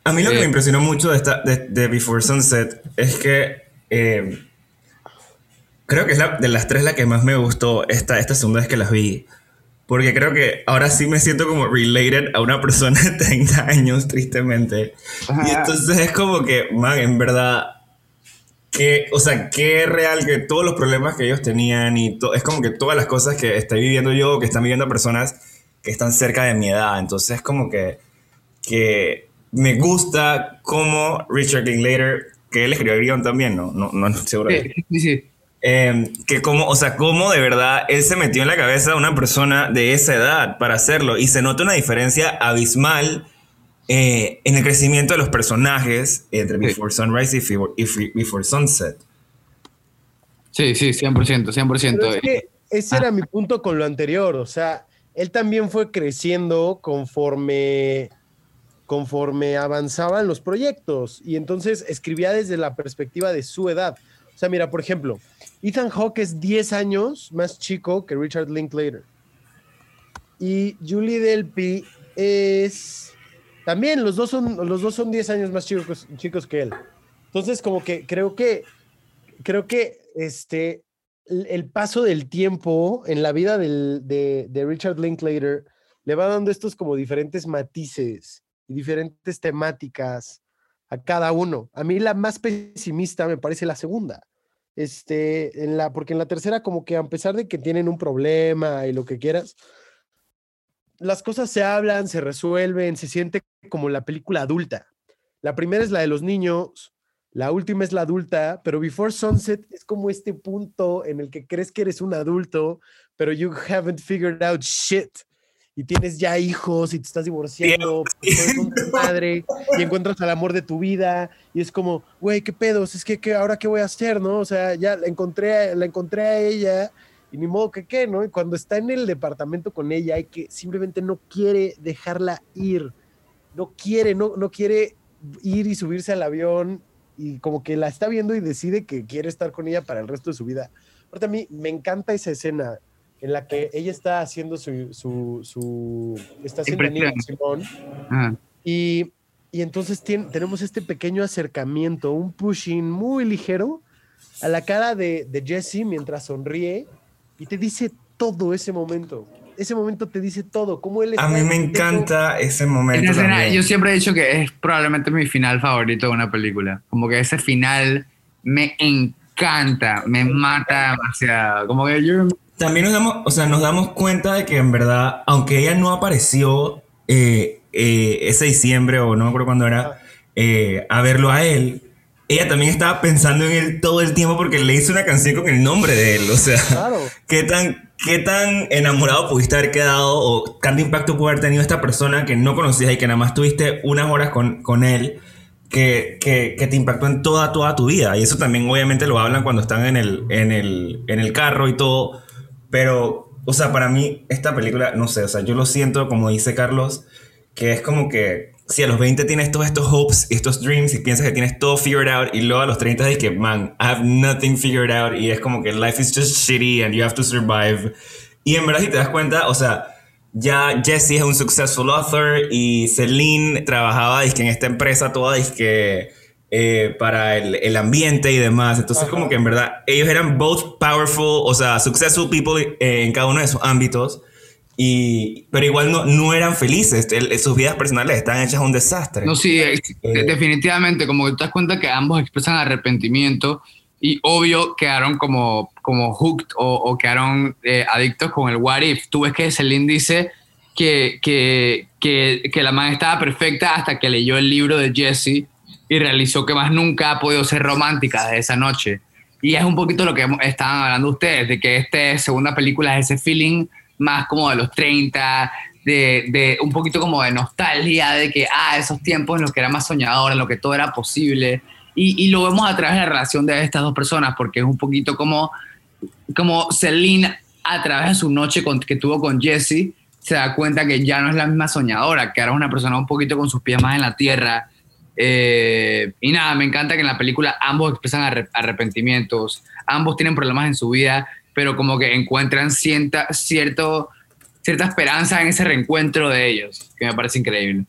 a mí lo que me impresionó mucho de, esta, de, de Before Sunset es que eh, Creo que es la, de las tres la que más me gustó esta, esta segunda vez que las vi. Porque creo que ahora sí me siento como related a una persona de 30 años, tristemente. Y entonces es como que, man, en verdad, que, o sea, qué real que todos los problemas que ellos tenían y es como que todas las cosas que estoy viviendo yo, que están viviendo personas que están cerca de mi edad. Entonces es como que, que me gusta como Richard Linklater, que él escribió el guion también, ¿no? No, no, no seguro. Sí, sí, sí. Em, que como, o sea, cómo de verdad él se metió en la cabeza de una persona de esa edad para hacerlo y se nota una diferencia abismal eh, en el crecimiento de los personajes entre Before Sunrise y Before, Sunset. Sí, sí, 100%, 100%. ese era mi punto con lo anterior, o sea, él también fue creciendo conforme conforme avanzaban los proyectos y entonces escribía desde la perspectiva de su edad. O sea, mira, por ejemplo, Ethan Hawke es 10 años más chico que Richard Linklater. Y Julie Delpy es también, los dos son, los dos son 10 años más chicos, chicos que él. Entonces, como que creo que creo que este, el paso del tiempo en la vida de, de, Richard Linklater le va dando estos como diferentes matices y diferentes temáticas a cada uno. A mí la más pesimista me parece la segunda. Este, en la, porque en la tercera como que a pesar de que tienen un problema y lo que quieras, las cosas se hablan, se resuelven, se siente como la película adulta. La primera es la de los niños, la última es la adulta, pero Before Sunset es como este punto en el que crees que eres un adulto, pero you haven't figured out shit. Y tienes ya hijos y te estás divorciando, padre y encuentras al amor de tu vida y es como, güey, qué pedos, es que, ahora qué voy a hacer, ¿no? O sea, ya la encontré, la encontré a ella y ni modo que qué, ¿no? Y cuando está en el departamento con ella, hay que simplemente no quiere dejarla ir, no quiere, no, no quiere ir y subirse al avión y como que la está viendo y decide que quiere estar con ella para el resto de su vida. Aparte a mí me encanta esa escena en la que ella está haciendo su, su, su está haciendo Simón y, y, entonces tenemos este pequeño acercamiento, un pushing muy ligero a la cara de, de Jesse mientras sonríe y te dice todo ese momento ese momento te dice todo. Cómo él A mí me encanta ese momento. yo siempre he dicho que es probablemente mi final favorito de una película. Como que ese final me encanta, me mata demasiado. Como que yo... También nos damos, o sea, nos damos cuenta de que en verdad, aunque ella no apareció eh, eh, ese diciembre o no me acuerdo cuándo era, eh, a verlo a él, ella también estaba pensando en él todo el tiempo porque le hizo una canción con el nombre de él. O sea, qué tan, qué tan enamorado pudiste haber quedado o tanto impacto pudo haber tenido esta persona que no conocías y que nada más tuviste unas horas con, con él que, que, que, te impactó en toda, toda tu vida. Y eso también obviamente lo hablan cuando están en el, en el, en el carro y todo. Pero, o sea, para mí esta película, no sé, o sea, yo lo siento como dice Carlos, que es como que si a los 20 tienes todos estos hopes y estos dreams y piensas que tienes todo figured out y luego a los 30 dices que, man, I have nothing figured out y es como que life is just shitty and you have to survive. Y en verdad si te das cuenta, o sea, ya Jesse es un successful author y Celine trabajaba que en esta empresa toda que eh, para el, el, ambiente y demás. Entonces como que en verdad ellos eran both powerful, o sea, successful people eh, en cada uno de sus ámbitos. Y, pero igual no, no eran felices, sus vidas personales están hechas un desastre. No, sí, eh, definitivamente, como que te das cuenta que ambos expresan arrepentimiento y obvio quedaron como, como hooked o, o quedaron eh, adictos con el what if. Tú ves que Celine dice que, que, que, que la man estaba perfecta hasta que leyó el libro de Jesse y realizó que más nunca ha podido ser romántica desde esa noche. Y es un poquito lo que estaban hablando ustedes, de que esta segunda película es ese feeling más como de los 30, de, un poquito como de nostalgia, de que, ah, esos tiempos en los que era más soñador, en los que todo era posible. Y, y, lo vemos a través de la relación de estas dos personas, porque es un poquito como, como Celine, a través de su noche que tuvo con Jesse, se da cuenta que ya no es la misma soñadora, que ahora es una persona un poquito con sus pies más en la tierra. Eh, y nada, me encanta que en la película ambos expresan arrepentimientos, ambos tienen problemas en su vida pero como que encuentran cierta, cierto, cierta esperanza en ese reencuentro de ellos, que me parece increíble.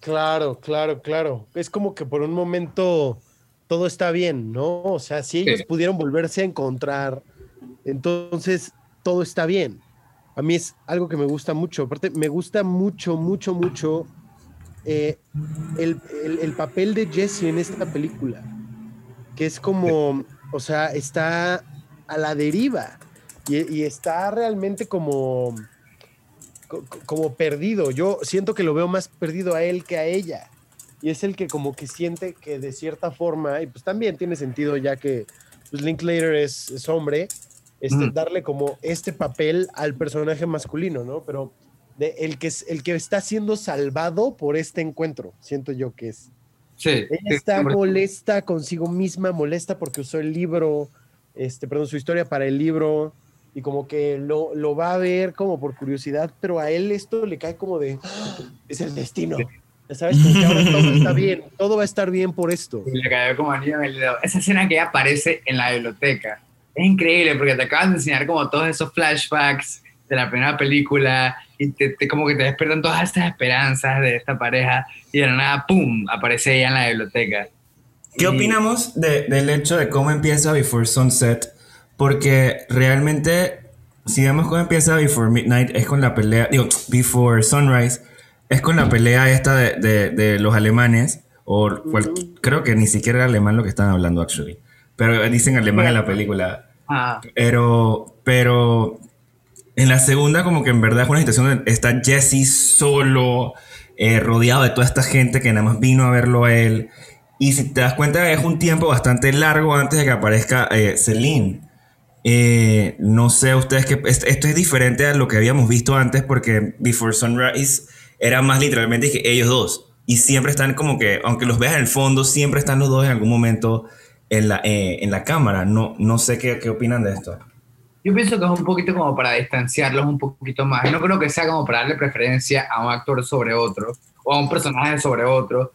Claro, claro, claro. Es como que por un momento todo está bien, ¿no? O sea, si ellos pudieron volverse a encontrar, entonces todo está bien. A mí es algo que me gusta mucho. Aparte, me gusta mucho, mucho, mucho eh, el, el, papel de Jesse en esta película. Que es como, o sea, está a la deriva y, está realmente como, como perdido. Yo siento que lo veo más perdido a él que a ella. Y es el que como que siente que de cierta forma, y pues también tiene sentido ya que pues, Linklater es, es hombre, este, darle como este papel al personaje masculino, ¿no? Pero de el, que es, el que está siendo salvado por este encuentro, siento yo que es. Sí. Ella está molesta consigo misma, molesta porque usó el libro, este, perdón, su historia para el libro, y como que lo, lo, va a ver como por curiosidad, pero a él esto le cae como de, ¡Ah! es el destino. ¿Sabes? Porque ahora todo está bien, todo va a estar bien por esto. le cayó como anillo en el dedo. Esa escena que aparece en la biblioteca es increíble porque te acaban de enseñar como todos esos flashbacks de la primera película y te, como que te despiertan todas estas esperanzas de esta pareja y de la nada, ¡pum!, aparece ella en la biblioteca. ¿Qué opinamos de, del hecho de cómo empieza Before Sunset? porque realmente, si vemos cómo empieza Before Midnight, es con la pelea, digo, Before Sunrise, es con la pelea esta de, de, los alemanes, o creo que ni siquiera era alemán lo que están hablando, actually. Pero dicen alemán en la película. Ah. Pero, pero en la segunda, como que en verdad es una situación donde está Jesse solo, eh, rodeado de toda esta gente que nada más vino a verlo a él. Y si te das cuenta, es un tiempo bastante largo antes de que aparezca eh, Celine. Eh, no sé ustedes que esto es diferente a lo que habíamos visto antes porque Before Sunrise era más literalmente que ellos dos. Y siempre están como que, aunque los veas en el fondo, siempre están los dos en algún momento en la, en la cámara. No, no sé qué, qué opinan de esto. Yo pienso que es un poquito como para distanciarlos un poquito más. No creo que sea como para darle preferencia a un actor sobre otro o a un personaje sobre otro,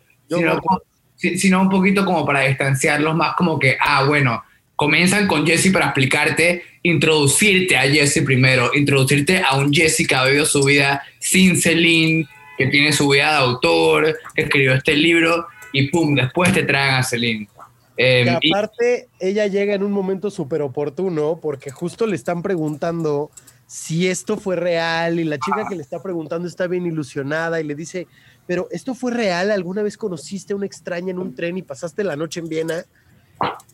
sino, un poquito como para distanciarlos más como que, ah, bueno, comienzan con Jesse para explicarte, introducirte a Jesse primero, introducirte a un Jesse que ha vivido su vida sin Celine, que tiene su vida de autor, que escribió este libro, y pum, después te traen a Celine. Eh, aparte, ella llega en un momento súper oportuno porque justo le están preguntando si esto fue real y la chica que le está preguntando está bien ilusionada y le dice, pero esto fue real, ¿alguna vez conociste a una extraña en un tren y pasaste la noche en Viena?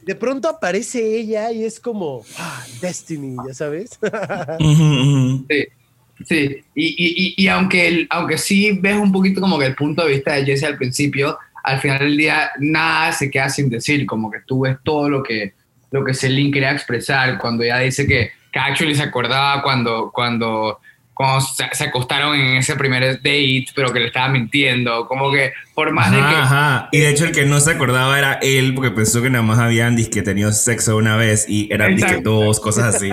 De pronto aparece ella y es como, ah, Destiny, ya sabes. sí, sí. Y, y, aunque, aunque sí ves un poquito como que el punto de vista de Jesse al principio, al final del día nada se queda sin decir, como que tú ves todo lo que, lo que Celine quería expresar cuando ella dice que, que actually se acordaba cuando, cuando, cuando se, acostaron en ese primer date, pero que le estaba mintiendo, como que por más de que... Ajá, y de hecho el que no se acordaba era él, porque pensó que nada más habían que tenido sexo una vez y eran disque dos, cosas así.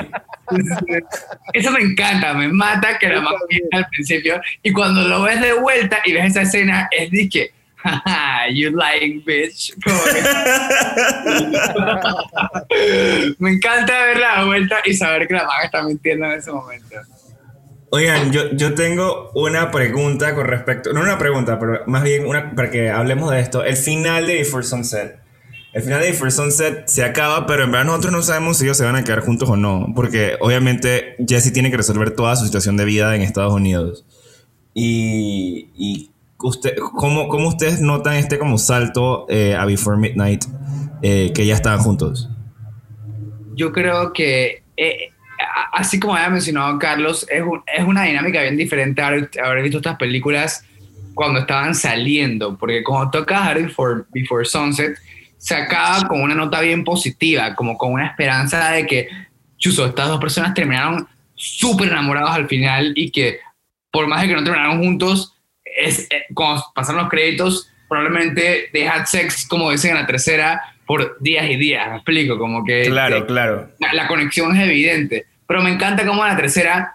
Eso me encanta, me mata que la más al principio y cuando lo ves de vuelta y ves esa escena es disque you lying bitch. Me encanta ver la vuelta y saber que la maga está mintiendo en ese momento. Oigan, yo, yo tengo una pregunta con respecto, no una pregunta, pero más bien una, para que hablemos de esto. El final de Before Sunset. El final de Before Sunset se acaba, pero en verdad nosotros no sabemos si ellos se van a quedar juntos o no, porque obviamente Jesse tiene que resolver toda su situación de vida en Estados Unidos. Y, y usted, ¿cómo, ¿cómo, ustedes notan este como salto eh, a Before Midnight eh, que ya estaban juntos? Yo creo que, eh, así como había mencionado Carlos, es, es, una dinámica bien diferente haber, haber visto estas películas cuando estaban saliendo, porque cuando toca Before, Before Sunset, se acaba con una nota bien positiva, como con una esperanza de que, chuso, estas dos personas terminaron súper enamorados al final y que por más de que no terminaron juntos, es, eh, cuando pasaron los créditos, probablemente they had sex, como dicen en la tercera, por días y días, me explico, como que... Claro, claro. La, conexión es evidente, pero me encanta cómo en la tercera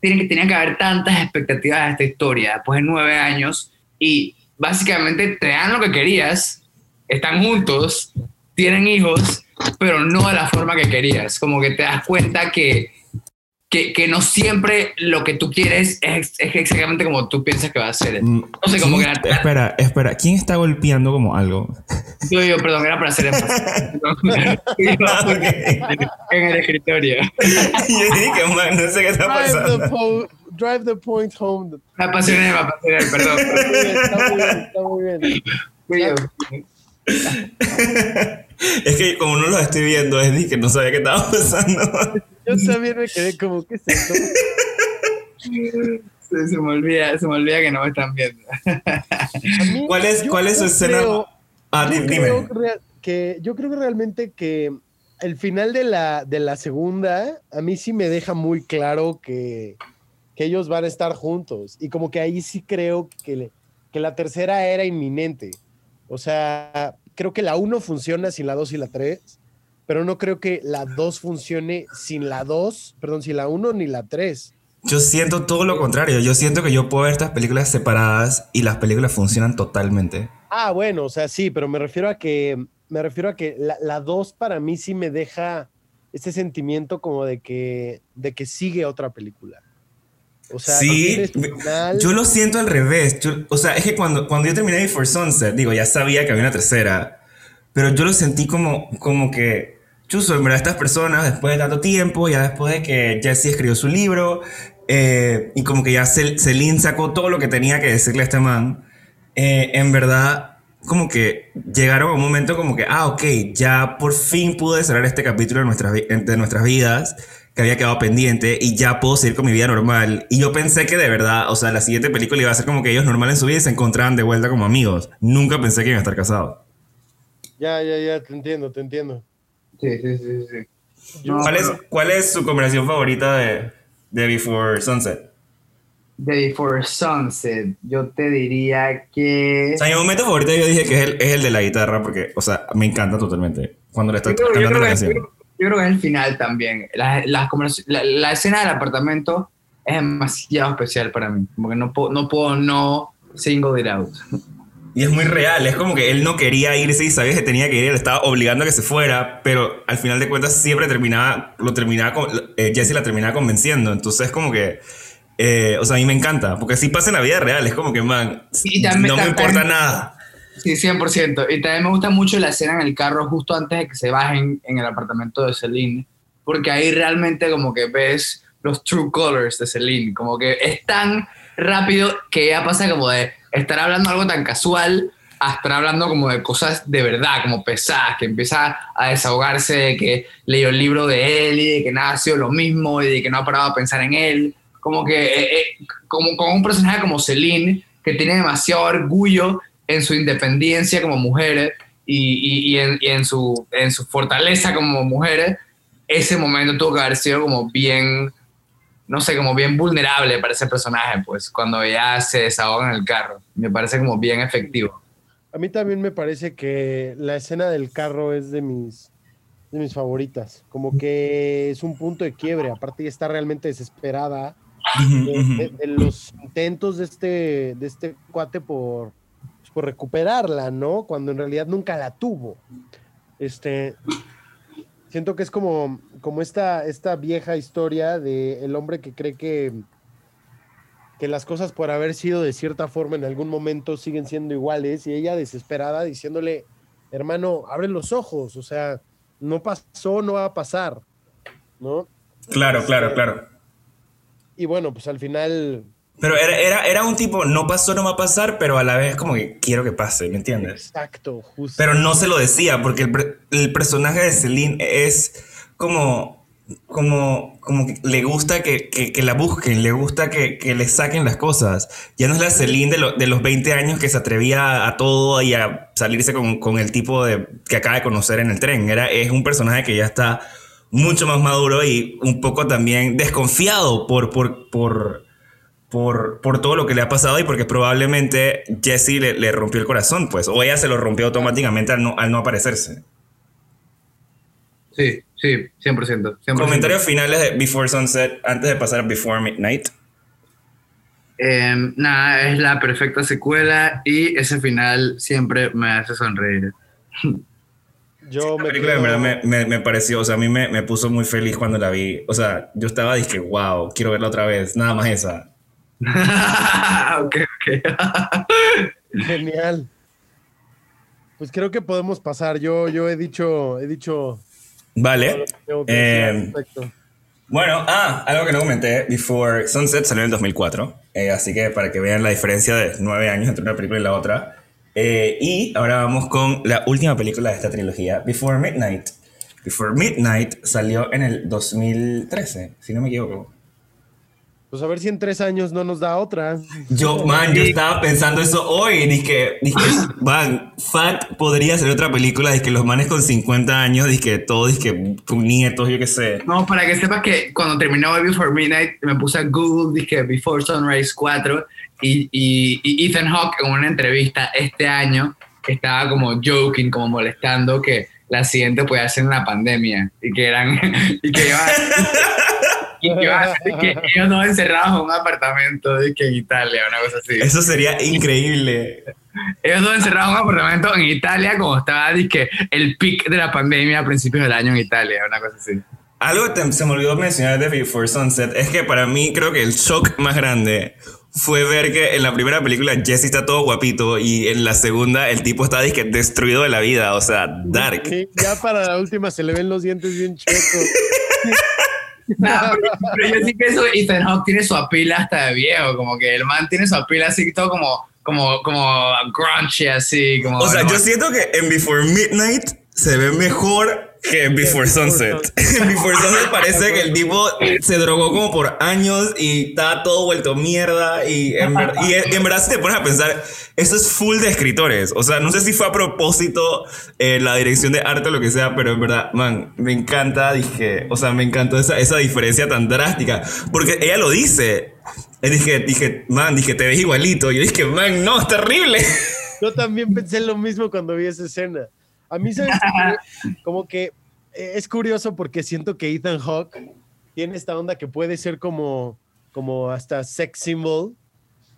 tiene que, tenía que haber tantas expectativas de esta historia, después de nueve años, y básicamente te dan lo que querías, están juntos, tienen hijos, pero no de la forma que querías, como que te das cuenta que que, que, no siempre lo que tú quieres es, es, exactamente como tú piensas que va a ser. Mm, no sé, como que Espera, espera, ¿quién está golpeando como algo? Yo, yo, perdón, era para hacer énfasis. en el escritorio. yo dije, man, no sé qué está pasando. drive the point home. Me apasioné, me apasioné, perdón. Está muy bien, está muy bien. Muy bien. es que como no lo estoy viendo, es que no sabía qué estaba pasando. Yo también me quedé como, ¿qué es esto? Se, me olvida, se me olvida que no me están viendo. ¿Cuál es, cuál es su escena? ah, yo Creo que, yo creo que realmente que el final de la, de la segunda, a mí sí me deja muy claro que, que ellos van a estar juntos. Y como que ahí sí creo que, que la tercera era inminente. O sea, creo que la uno funciona sin la dos y la tres pero no creo que la 2 funcione sin la 2, perdón, sin la 1 ni la 3. Yo siento todo lo contrario. Yo siento que yo puedo ver estas películas separadas y las películas funcionan totalmente. Ah, bueno, o sea, sí, pero me refiero a que me refiero a que la 2 para mí sí me deja ese sentimiento como de que de que sigue otra película. O sea, sí, yo lo siento al revés. o sea, es que cuando, cuando yo terminé Before Sunset, digo, ya sabía que había una tercera, pero yo lo sentí como, como que chuso, en verdad estas personas, después de tanto tiempo, ya después de que Jesse escribió su libro, eh, y como que ya Celine sacó todo lo que tenía que decirle a este man, eh, en verdad como que llegaron a un momento como que, ah, ok, ya por fin pude cerrar este capítulo de nuestras, de nuestras vidas que había quedado pendiente y ya puedo seguir con mi vida normal. Y yo pensé que de verdad, o sea, la siguiente película iba a ser como que ellos normal en su vida y se encontraban de vuelta como amigos. Nunca pensé que iban a estar casados. Ya, ya, ya, te entiendo, te entiendo. Sí, sí, sí, sí. ¿Cuál, es, ¿Cuál es su conversación favorita de, de Before Sunset? De Before Sunset, yo te diría que... O sea, mi momento favorito yo dije que es el, es el de la guitarra porque, o sea, me encanta totalmente cuando le estoy cantando la canción yo creo que es el final también. La, la, escena del apartamento es demasiado especial para mí. Como que no, puedo, no puedo no single it out. Y es muy real, es como que él no quería irse y sabía que tenía que ir, él estaba obligando a que se fuera, pero al final de cuentas siempre terminaba, lo terminaba, con, eh, Jesse la terminaba convenciendo, entonces como que, eh, o sea, a mí me encanta, porque así pasa en la vida real, es como que, man, no me importa nada. Sí, 100%. Y también me gusta mucho la escena en el carro justo antes de que se bajen en el apartamento de Celine, porque ahí realmente como que ves los true colors de Celine, como que es tan rápido que ya pasa como de estar hablando algo tan casual a estar hablando como de cosas de verdad, como pesadas, que empieza a desahogarse de que leyó el libro de él y de que nada ha sido lo mismo y de que no ha parado a pensar en él. Como que, eh, eh, como con un personaje como Celine, que tiene demasiado orgullo en su independencia como mujeres y, y, en, su, en su fortaleza como mujeres, ese momento tuvo que haber sido como bien, no sé, como bien vulnerable para ese personaje, pues, cuando ya se desahoga en el carro. Me parece como bien efectivo. A mí también me parece que la escena del carro es de mis, de mis favoritas. Como que es un punto de quiebre. Aparte, ya está realmente desesperada de, de, los intentos de este, de este cuate por, recuperarla, ¿no? Cuando en realidad nunca la tuvo. Este, siento que es como, como esta, esta vieja historia de el hombre que cree que, que las cosas por haber sido de cierta forma en algún momento siguen siendo iguales y ella desesperada diciéndole, hermano, abre los ojos, o sea, no pasó, no va a pasar, ¿no? Claro, claro, claro. Y bueno, pues al final pero era, era, era, un tipo, no pasó, no va a pasar, pero a la vez como que quiero que pase, ¿me entiendes? Exacto, justo. Pero no se lo decía, porque el, el personaje de Celine es como, como, como que le gusta que, que, la busquen, le gusta que, que, le saquen las cosas. Ya no es la Celine de, de, los 20 años que se atrevía a todo y a salirse con, con el tipo de, que acaba de conocer en el tren. Era, es un personaje que ya está mucho más maduro y un poco también desconfiado por, por, por por, por todo lo que le ha pasado y porque probablemente Jesse le, le, rompió el corazón, pues, o ella se lo rompió automáticamente al no, al no aparecerse. Sí, sí, 100%, 100%. Comentarios finales de Before Sunset antes de pasar a Before Midnight. Eh, nada, es la perfecta secuela y ese final siempre me hace sonreír. Yo me, película, verdad me, me, me, pareció, o sea, a mí me, me, puso muy feliz cuando la vi. O sea, yo estaba, dije, wow, quiero verla otra vez, nada más esa. ok, ok. Genial. Pues creo que podemos pasar. Yo, yo he dicho, he dicho. Vale. Eh, bueno, ah, algo que no comenté. Before Sunset salió en el 2004. Eh, así que para que vean la diferencia de nueve años entre una película y la otra. Eh, y ahora vamos con la última película de esta trilogía, Before Midnight. Before Midnight salió en el 2013, si no me equivoco. Pues a ver si en tres años no nos da otra. Yo, man, yo estaba pensando eso hoy. Dije, dije, man, Fact podría ser otra película. Dije, los manes con 50 años, dije, todos, dije, con nietos, yo qué sé. No, para que sepas que cuando terminó Before Midnight, me puse a Google, dije, Before Sunrise 4. Y, y, Ethan Hawke en una entrevista este año estaba como joking, como molestando que la siguiente puede ser en la pandemia. Y que eran. y que iban, y que, ellos no encerrados en un apartamento de que en Italia, una cosa así. Eso sería increíble. Ellos no encerrados en un apartamento en Italia como estaba que el pic de la pandemia a principios del año en Italia, una cosa así. Algo que se me olvidó mencionar de Before Sunset es que para mí creo que el shock más grande fue ver que en la primera película Jesse está todo guapito y en la segunda el tipo está disque, destruido de la vida, o sea, dark. Sí, ya para la última se le ven los dientes bien chuecos. Nah, pero, pero yo sí que eso Ethan Hawke tiene su apila hasta de viejo, como que el man tiene su apila así todo como, como, como grungy así, como... O sea, yo siento que en Before Midnight se ve mejor que en Before Before Sunset. En Before Sunset parece que el tipo se drogó como por años y está todo vuelto mierda. Y en, ver- y en- y verdad, si te pones a pensar, eso es full de escritores. O sea, no sé si fue a propósito eh, la dirección de arte o lo que sea, pero en verdad, man, me encanta, dije, o sea, me encantó esa, esa diferencia tan drástica. Porque ella lo dice. Eh, Dije, dije, man, dije, te ves igualito. Yo dije, man, no, es terrible. Yo también pensé lo mismo cuando vi esa escena. A mí, qué? Como que eh, es curioso porque siento que Ethan Hawke tiene esta onda que puede ser como, como hasta sex symbol,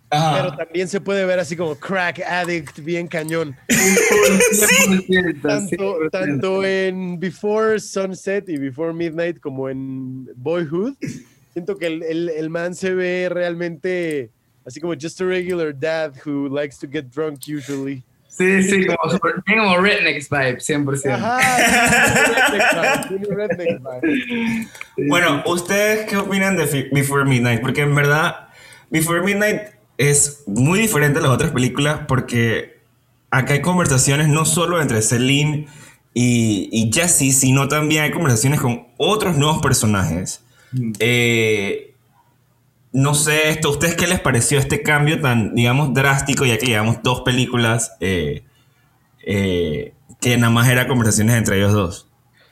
pero también se puede ver así como crack addict, bien cañón. 100%, Tanto, 100%. tanto en Before Sunset y Before Midnight como en Boyhood. Siento que el, el, el man se ve realmente así como just a regular dad who likes to get drunk usually. Sí, sí, como, como rednecks vibe, 100%. Ajá, tiene redneck vibe. Bueno, ¿ustedes qué opinan de Before Midnight? Porque en verdad, Before Midnight es muy diferente a las otras películas porque acá hay conversaciones no solo entre Celine y, y Jesse, sino también hay conversaciones con otros nuevos personajes. Mm. Eh, no sé, esto, ¿a ustedes qué les pareció este cambio tan, digamos, drástico, ya que llevamos dos películas eh, eh, que nada más era conversaciones entre ellos dos?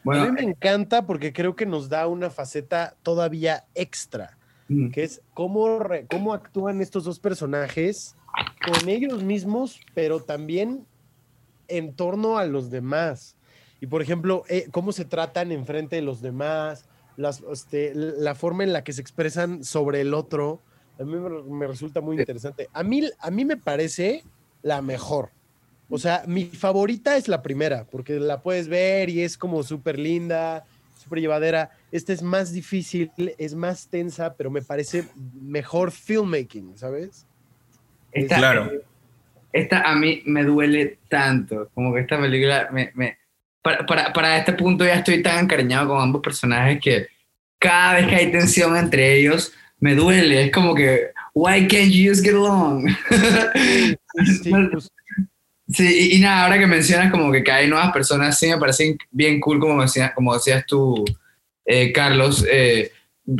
A mí me encanta porque creo que nos da una faceta todavía extra, mm, que es cómo, re- cómo actúan estos dos personajes con ellos mismos, pero también en torno a los demás. Y por ejemplo, eh, cómo se tratan enfrente de los demás, las, este, la forma en la que se expresan sobre el otro, a mí me, me resulta muy interesante. A mí, a mí me parece la mejor. O sea, mi favorita es la primera, porque la puedes ver y es como súper linda, súper llevadera. Esta es más difícil, es más tensa, pero me parece mejor filmmaking, ¿sabes? esta, Claro. esta a mí me duele tanto, como que esta película me... me- para, para, para este punto ya estoy tan encariñado con ambos personajes que cada vez que hay tensión entre ellos, me duele. Es como que, why can't you just get along? Sí, pues, Sí, y, nada, ahora que mencionas como que, que hay nuevas personas, sí me parece bien cool, como, decía, como decías tú, eh, Carlos, eh,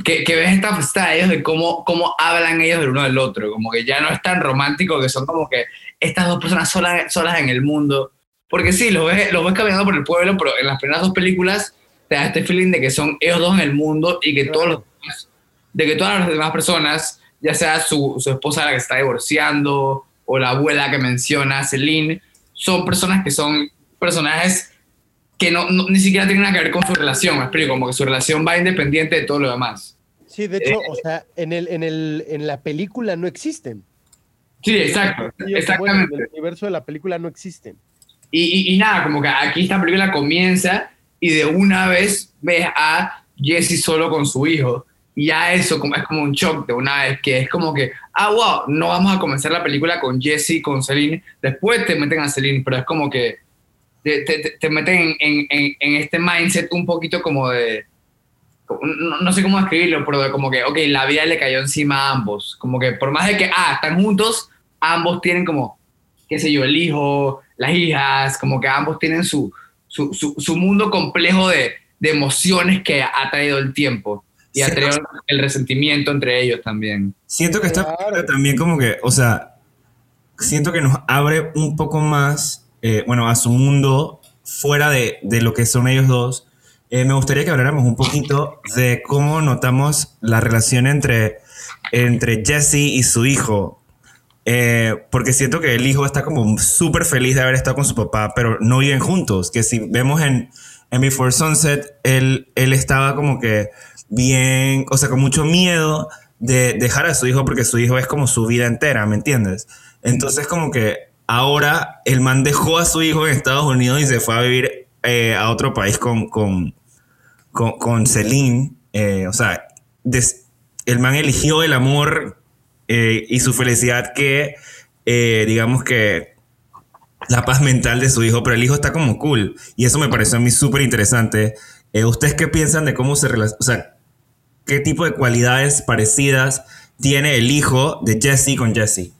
que, que ves esta faceta de ellos de cómo, cómo hablan ellos del uno del otro, como que ya no es tan romántico, que son como que estas dos personas solas, solas en el mundo. Porque sí, los ves, los ves caminando por el pueblo, pero en las primeras dos películas te da este feeling de que son ellos dos en el mundo y que todos los de que todas las demás personas, ya sea su, su esposa la que se está divorciando o la abuela que menciona, Celine, son personas que son personajes que no, no- ni siquiera tienen nada que ver con su relación, me explico, como que su relación va independiente de todo lo demás. sí, de hecho, o sea, en, el, en, el, en la película no existen. Sí, exacto, bueno, exactamente. en el universo de la película no existen. Y, y- y nada, como que aquí esta película comienza y de una vez ves a Jesse solo con su hijo. Y ya eso como, es como un shock de una vez, que es como que, ah, wow, no vamos a comenzar la película con Jesse, con Celine, después te meten a Celine, pero es como que te, te- te- te meten en, en- en este mindset un poquito como de, no sé cómo escribirlo, pero de como que, ok, la vida le cayó encima a ambos, como que por más de que, ah, están juntos, ambos tienen como, qué sé yo, el hijo, las hijas, como que ambos tienen su, su, su, su mundo complejo de, de emociones que ha traído el tiempo y ha traído el resentimiento entre ellos también. Siento que esta Claro. también como que, o sea, siento que nos abre un poco más, eh, bueno, a su mundo fuera de, de lo que son ellos dos. Eh, me gustaría que habláramos un poquito de cómo notamos la relación entre, entre Jesse y su hijo. Eh, porque siento que el hijo está como súper feliz de haber estado con su papá, pero no viven juntos. Que si vemos en, en Before Sunset, él, él estaba como que bien, o sea, con mucho miedo de dejar a su hijo porque su hijo es como su vida entera, ¿me entiendes? Entonces como que ahora el man dejó a su hijo en Estados Unidos y se fue a vivir eh, a otro país con, con, con, con Celine. Eh, o sea, el man eligió el amor eh, y su felicidad que, eh, digamos que, la paz mental de su hijo, pero el hijo está como cool. Y eso me pareció a mí súper interesante. Eh, ¿Ustedes qué piensan de cómo se relaciona? O sea, ¿qué tipo de cualidades parecidas tiene el hijo de Jesse con Jesse?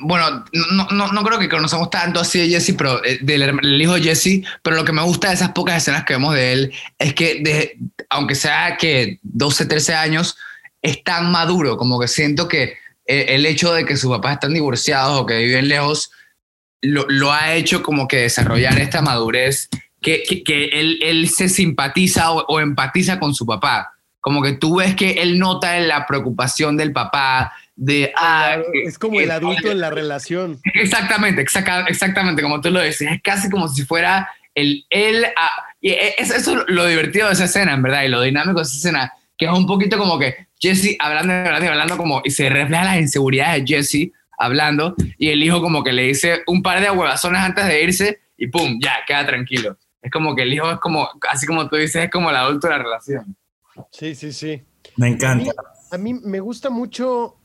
Bueno, no, no, no, creo que conocemos tanto así de Jesse, pero del, hijo de Jesse, pero lo que me gusta de esas pocas escenas que vemos de él es que, aunque sea que 12, 13 años, es tan maduro, como que siento que el hecho de que sus papás están divorciados o que viven lejos, lo, lo ha hecho como que desarrollar esta madurez, que, que, que él, él, se simpatiza o, o empatiza con su papá. Como que tú ves que él nota la preocupación del papá, de ah, es como el adulto en la relación. Exactamente, exactamente, como tú lo dices, es casi como si fuera el él ah, y e, eso es lo divertido de esa escena, en verdad, y lo dinámico de esa escena, que es un poquito como que Jesse hablando, hablando, hablando como y se refleja las inseguridades de Jesse hablando y el hijo como que le dice un par de huevazones antes de irse y pum, ya, queda tranquilo. Es como que el hijo es como, así como tú dices, es como el adulto de la relación. Sí, sí, sí. Me encanta. A mí, a mí me gusta mucho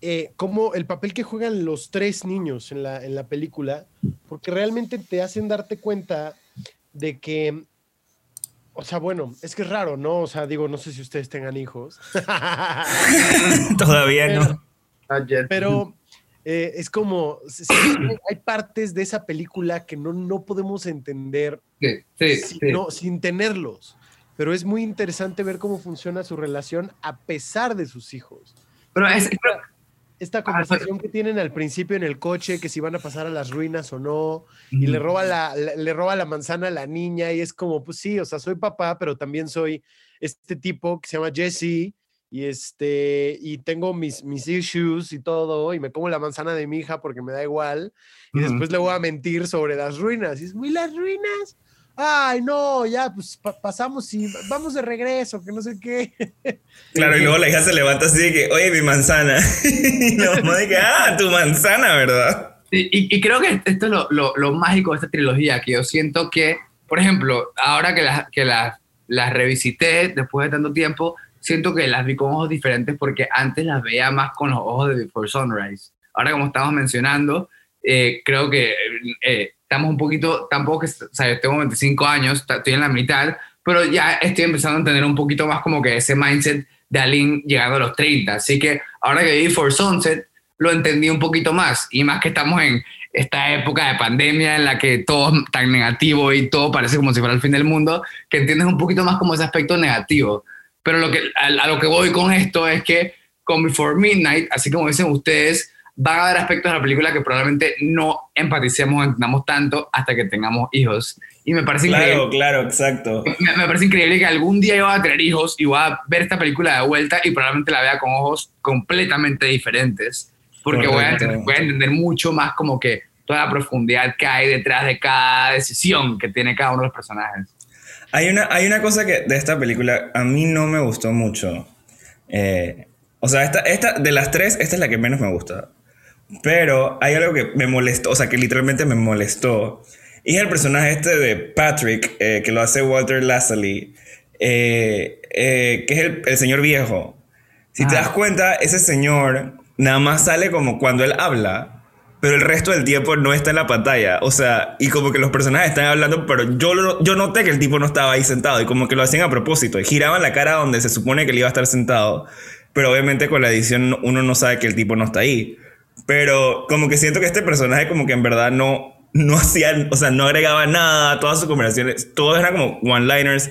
eh, como el papel que juegan los tres niños en la, en la película, porque realmente te hacen darte cuenta de que, o sea, bueno, es que es raro, ¿no? O sea, digo, no sé si ustedes tengan hijos. Todavía no. Pero eh, es como, hay partes de esa película que no, no podemos entender sí, sí, sin, no, sin tenerlos. Pero es muy interesante ver cómo funciona su relación a pesar de sus hijos. Pero es, esta conversación que tienen al principio en el coche, que si van a pasar a las ruinas o no, y le roba la, le roba la manzana a la niña, y es como, pues sí, o sea, soy papá, pero también soy este tipo que se llama Jesse, y este, y tengo mis, mis issues y todo, y me como la manzana de mi hija porque me da igual, y después le voy a mentir sobre las ruinas, y es muy las ruinas, ay, no, ya, pues pa pasamos y vamos de regreso, que no sé qué. Claro, y luego la hija se levanta así de que, oye, mi manzana. y la mamá de que, ah, tu manzana, ¿verdad? Y, y creo que esto es lo, lo, lo, mágico de esta trilogía, que yo siento que, por ejemplo, ahora que las que la, la revisité después de tanto tiempo, siento que las vi con ojos diferentes porque antes las veía más con los ojos de Before Sunrise. Ahora, como estamos mencionando, eh, creo que eh, estamos un poquito, tampoco, o sea, yo tengo 25 años, estoy en la mitad, pero ya estoy empezando a entender un poquito más como que ese mindset de Aline llegando a los 30. Así que ahora que vi For Sunset, lo entendí un poquito más. Y más que estamos en esta época de pandemia en la que todo es tan negativo y todo parece como si fuera el fin del mundo, que entiendes un poquito más como ese aspecto negativo. Pero lo que, a, a lo que voy con esto es que con Before Midnight, así como dicen ustedes, van a haber aspectos de la película que probablemente no empaticemos, entendamos tanto hasta que tengamos hijos. Y me parece claro, increíble. Claro, exacto. Me, me, parece increíble que algún día yo voy a tener hijos y voy a ver esta película de vuelta y probablemente la vea con ojos completamente diferentes. Porque voy a, entender, voy a, entender, mucho más como que toda la profundidad que hay detrás de cada decisión que tiene cada uno de los personajes. Hay una, hay una cosa que de esta película a mí no me gustó mucho. Eh, o sea, esta, esta, de las tres, esta es la que menos me gusta. Pero hay algo que me molestó, o sea, que literalmente me molestó. Y es el personaje este de Patrick, eh, que lo hace Walter Lassally, eh, eh, que es el, el, señor viejo. Si ah. te das cuenta, ese señor nada más sale como cuando él habla, pero el resto del tiempo no está en la pantalla. O sea, y como que los personajes están hablando, pero yo, yo noté que el tipo no estaba ahí sentado y como que lo hacían a propósito. Y giraban la cara donde se supone que él iba a estar sentado. Pero obviamente con la edición uno no sabe que el tipo no está ahí. Pero como que siento que este personaje como que en verdad no, no hacía, o sea, no agregaba nada todas sus conversaciones. Todo era como one-liners.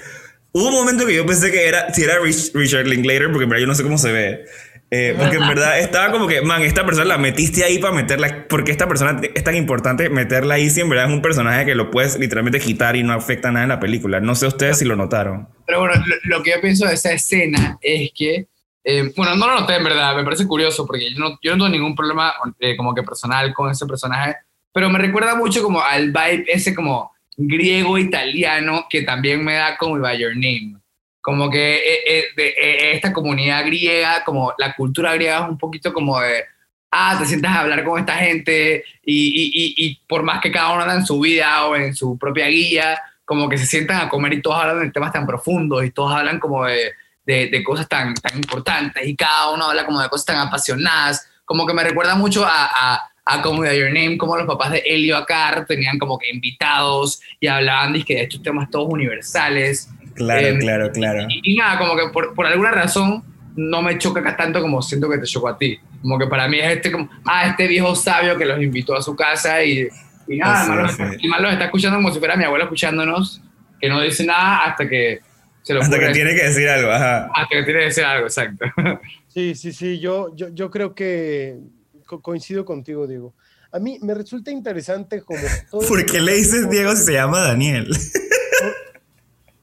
Hubo un momento que yo pensé que era, si era Rich, Richard Linklater, porque en verdad yo no sé cómo se ve. Eh, porque en verdad estaba como que, man, esta persona la metiste ahí para meterla. Porque esta persona es tan importante meterla ahí si en verdad es un personaje que lo puedes literalmente quitar y no afecta nada en la película. No sé ustedes si lo notaron. Pero bueno, lo, lo que yo pienso de esa escena es que eh, bueno, no lo noté en verdad, me parece curioso porque yo no, yo no tengo ningún problema eh, como que personal con ese personaje, pero me recuerda mucho como al vibe ese como griego italiano que también me da como By Your Name. Como que eh, de, esta comunidad griega, como la cultura griega es un poquito como de, ah, te sientas a hablar con esta gente y, y, y por más que cada uno anda en su vida o en su propia guía, como que se sientan a comer y todos hablan de temas tan profundos y todos hablan como de de, de, cosas tan, tan importantes y cada uno habla como de cosas tan apasionadas, como que me recuerda mucho a, a, a como de Your Name, como los papás de Elio Acar tenían como que invitados y hablaban de, de estos temas todos universales. Claro, eh, claro, claro. Y, y, nada, como que por, por alguna razón no me choca acá tanto como siento que te chocó a ti. Como que para mí es este, como, ah, este viejo sabio que los invitó a su casa y, y nada, más, sí. los, más los está escuchando como si fuera mi abuela escuchándonos, que no dice nada hasta que se lo Hasta que tiene que decir algo, ajá. Hasta que tiene que decir algo, exacto. Sí, sí, sí, yo, yo, yo creo que co coincido contigo, Diego. A mí me resulta interesante como... Todo ¿Por qué le dices Diego si se llama Daniel?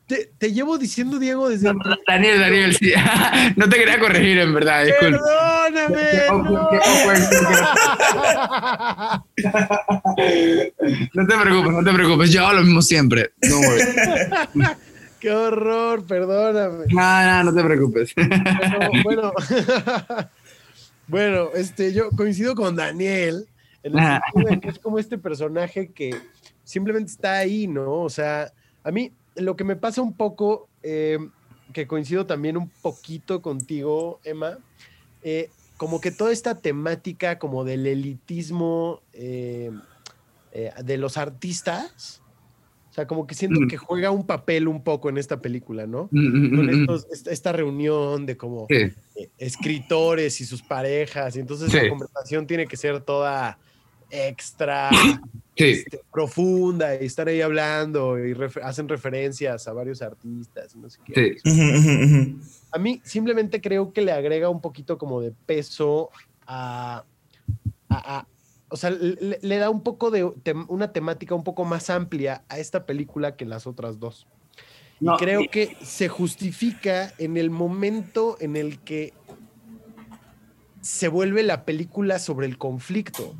Te, te, llevo diciendo Diego desde. No, Daniel, Daniel, sí. No te quería corregir, en verdad. Perdóname. No. no te preocupes, no te preocupes. Yo hago lo mismo siempre. No Qué horror, perdóname. No, no, no te preocupes. Bueno, bueno, bueno este, yo coincido con Daniel. En el sentido de que es como este personaje que simplemente está ahí, ¿no? O sea, a mí lo que me pasa un poco, eh, que coincido también un poquito contigo, Emma, eh, como que toda esta temática como del elitismo eh, de los artistas, o sea, como que siento mm. que juega un papel un poco en esta película, ¿no? Mm, Con estos, esta, reunión de como sí. escritores y sus parejas, y entonces sí. la conversación tiene que ser toda extra sí. este, profunda y estar ahí hablando y refer hacen referencias a varios artistas no sé qué. Sí. A mí simplemente creo que le agrega un poquito como de peso a, a, a o sea, le, le, da un poco de te, una temática un poco más amplia a esta película que las otras dos. No, y creo y... que se justifica en el momento en el que se vuelve la película sobre el conflicto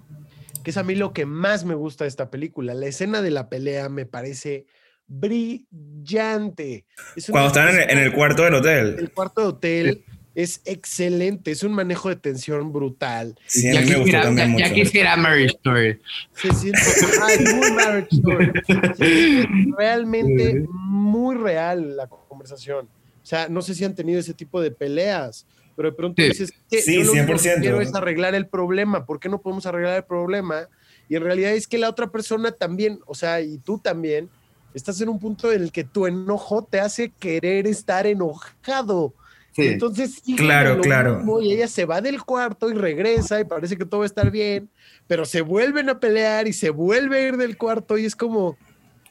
que es a mí lo que más me gusta de esta película. La escena de la pelea me parece brillante. Es Cuando están en, en, el cuarto del hotel. El cuarto de hotel sí. Es excelente, es un manejo de tensión brutal. Sí, a mí me gustó también ya, mucho. Ya quisiera Marriage Story. Se siente, ah, es muy Marriage Story. Sí, realmente muy real la conversación. O sea, no sé si han tenido ese tipo de peleas pero de pronto sí. dices que sí, yo lo 100%. que quiero es arreglar el problema, ¿por qué no podemos arreglar el problema? Y en realidad es que la otra persona también, o sea, y tú también, estás en un punto en el que tu enojo te hace querer estar enojado. Sí. Entonces, claro, claro. Mismo, y ella se va del cuarto y regresa y parece que todo va a estar bien, pero se vuelven a pelear y se vuelve a ir del cuarto y es como,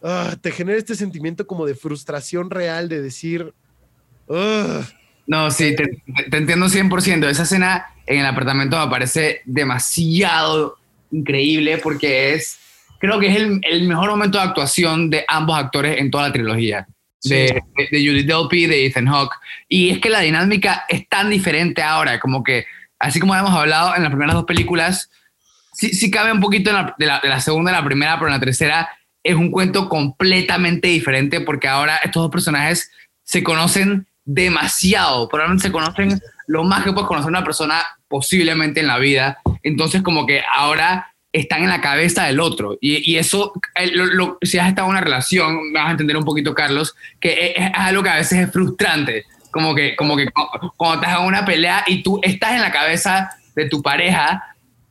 uh, te genera este sentimiento como de frustración real de decir, uh, no, sí, te, te, entiendo 100%. Esa escena en el apartamento me parece demasiado increíble porque es, creo que es el, el mejor momento de actuación de ambos actores en toda la trilogía. De, de, Judy Delpy, de Ethan Hawke. Y es que la dinámica es tan diferente ahora, como que, así como hemos hablado en las primeras dos películas, sí, sí cabe un poquito la, de, la, de la la primera, pero en la tercera es un cuento completamente diferente porque ahora estos dos personajes se conocen demasiado, probablemente se conocen lo más que puedes conocer una persona posiblemente en la vida, entonces como que ahora están en la cabeza del otro. Y, y eso, lo, lo, si has estado en una relación, vas a entender un poquito Carlos, que es, algo que a veces es frustrante, como que, como que cuando estás en una pelea y tú estás en la cabeza de tu pareja